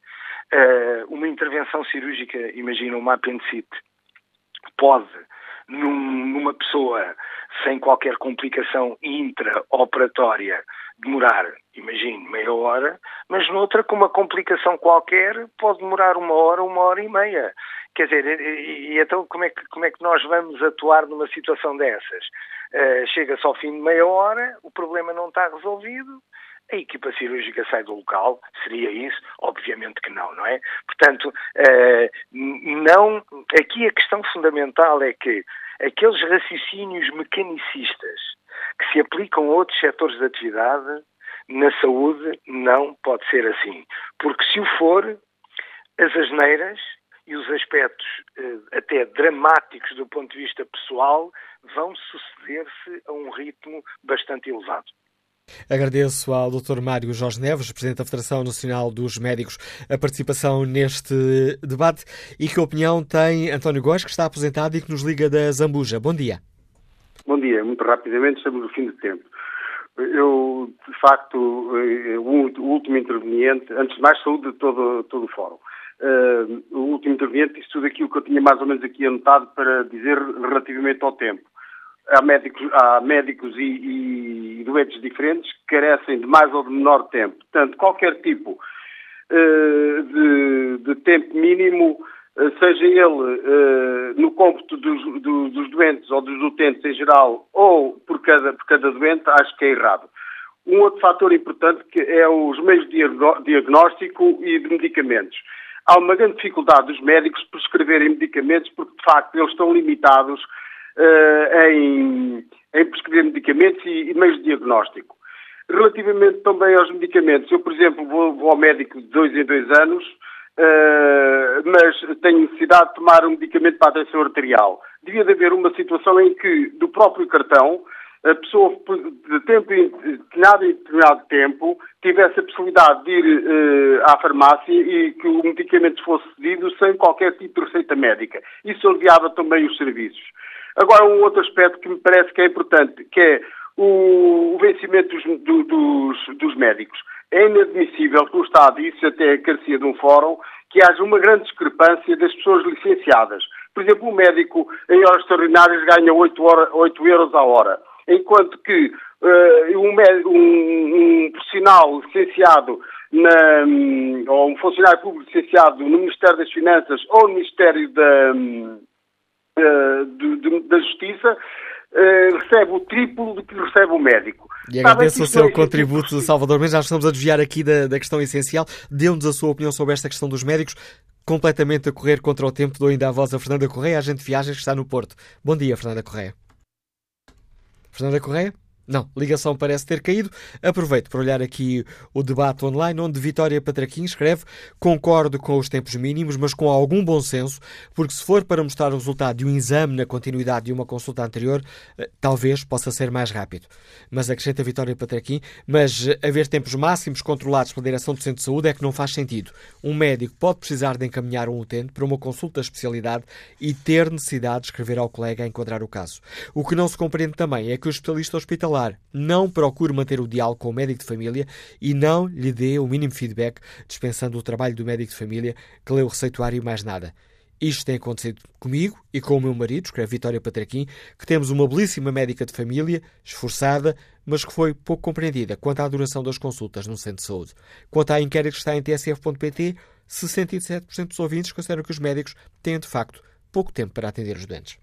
Speaker 19: uma intervenção cirúrgica, imagina uma apendicite, pode, num, numa pessoa sem qualquer complicação intraoperatória, demorar, imagine, meia hora, mas noutra, com uma complicação qualquer, pode demorar uma hora, uma hora e meia. Quer dizer, e, e, então como é, que, como é que nós vamos atuar numa situação dessas? uh, chega-se ao fim de meia hora, o problema não está resolvido, a equipa cirúrgica sai do local, seria isso? Obviamente que não, não é? Portanto, uh, não, aqui a questão fundamental é que aqueles raciocínios mecanicistas que se aplicam a outros setores de atividade, na saúde não pode ser assim. Porque se o for, as asneiras e os aspectos eh, até dramáticos do ponto de vista pessoal vão suceder-se a um ritmo bastante elevado.
Speaker 2: Agradeço ao Dr. Mário Jorge Neves, Presidente da Federação Nacional dos Médicos, a participação neste debate. E que opinião tem António Góes, que está aposentado e que nos liga da Zambuja? Bom dia.
Speaker 20: Bom dia. Muito rapidamente, estamos no fim de tempo. Eu, de facto, eh, o último interveniente, antes de mais, saúde de todo, todo o fórum. Uh, o último interveniente disse tudo aquilo que eu tinha mais ou menos aqui anotado para dizer relativamente ao tempo. Há médicos, há médicos e, e doentes diferentes que carecem de mais ou de menor tempo. Portanto, qualquer tipo uh, de, de, tempo mínimo, uh, seja ele no cômputo dos, dos, dos, doentes ou dos utentes em geral, ou por cada, por cada doente, acho que é errado. Um outro fator importante que é os meios de diagnóstico e de medicamentos há uma grande dificuldade dos médicos prescreverem medicamentos porque, de facto, eles estão limitados uh, em, em, prescrever medicamentos e, e, meios de diagnóstico. Relativamente também aos medicamentos, eu, por exemplo, vou, vou ao médico de dois em dois anos, uh, mas tenho necessidade de tomar um medicamento para a tensão arterial. Devia de haver uma situação em que, do próprio cartão, a pessoa de tempo em determinado, em determinado tempo tivesse a possibilidade de ir uh, à farmácia e que o medicamento fosse cedido sem qualquer tipo de receita médica. Isso aliviava também os serviços. Agora, um outro aspecto que me parece que é importante, que é o, vencimento dos, do, dos, dos, médicos. É inadmissível, como está disse, até a carecia de um fórum, que haja uma grande discrepância das pessoas licenciadas. Por exemplo, um médico em horas extraordinárias ganha 8, hora, 8 euros a hora enquanto que uh, um, um, um, profissional licenciado na, um, ou um funcionário público licenciado no Ministério das Finanças ou no Ministério da, uh, de, de, da Justiça uh, recebe o triplo do que recebe o médico.
Speaker 2: E agradeço o seu é contributo, Salvador Mas Já estamos a desviar aqui da, da questão essencial. Dê-nos a sua opinião sobre esta questão dos médicos completamente a correr contra o tempo. Dou ainda a voz a Fernanda Correia, agente de viagens que está no Porto. Bom dia, Fernanda Correia. Fernanda Correia? Não, ligação parece ter caído. Aproveito para olhar aqui o debate online, onde Vitória Patraquim escreve: Concordo com os tempos mínimos, mas com algum bom senso, porque se for para mostrar o resultado de um exame na continuidade de uma consulta anterior, eh, talvez possa ser mais rápido. Mas acrescenta Vitória Patraquim: mas eh, haver tempos máximos controlados pela Direção do Centro de Saúde é que não faz sentido. Um médico pode precisar de encaminhar um utente para uma consulta de especialidade e ter necessidade de escrever ao colega a enquadrar o caso. O que não se compreende também é que o especialista hospitalar não procure manter o diálogo com o médico de família e não lhe dê o mínimo feedback, dispensando o trabalho do médico de família que lê o receituário e mais nada. Isto tem acontecido comigo e com o meu marido, escreve Vitória Patraquim, que temos uma belíssima médica de família, esforçada, mas que foi pouco compreendida quanto à duração das consultas no centro de saúde. Quanto à inquérito que está em tsf.pt, 67% dos ouvintes consideram que os médicos têm, de facto, pouco tempo para atender os doentes.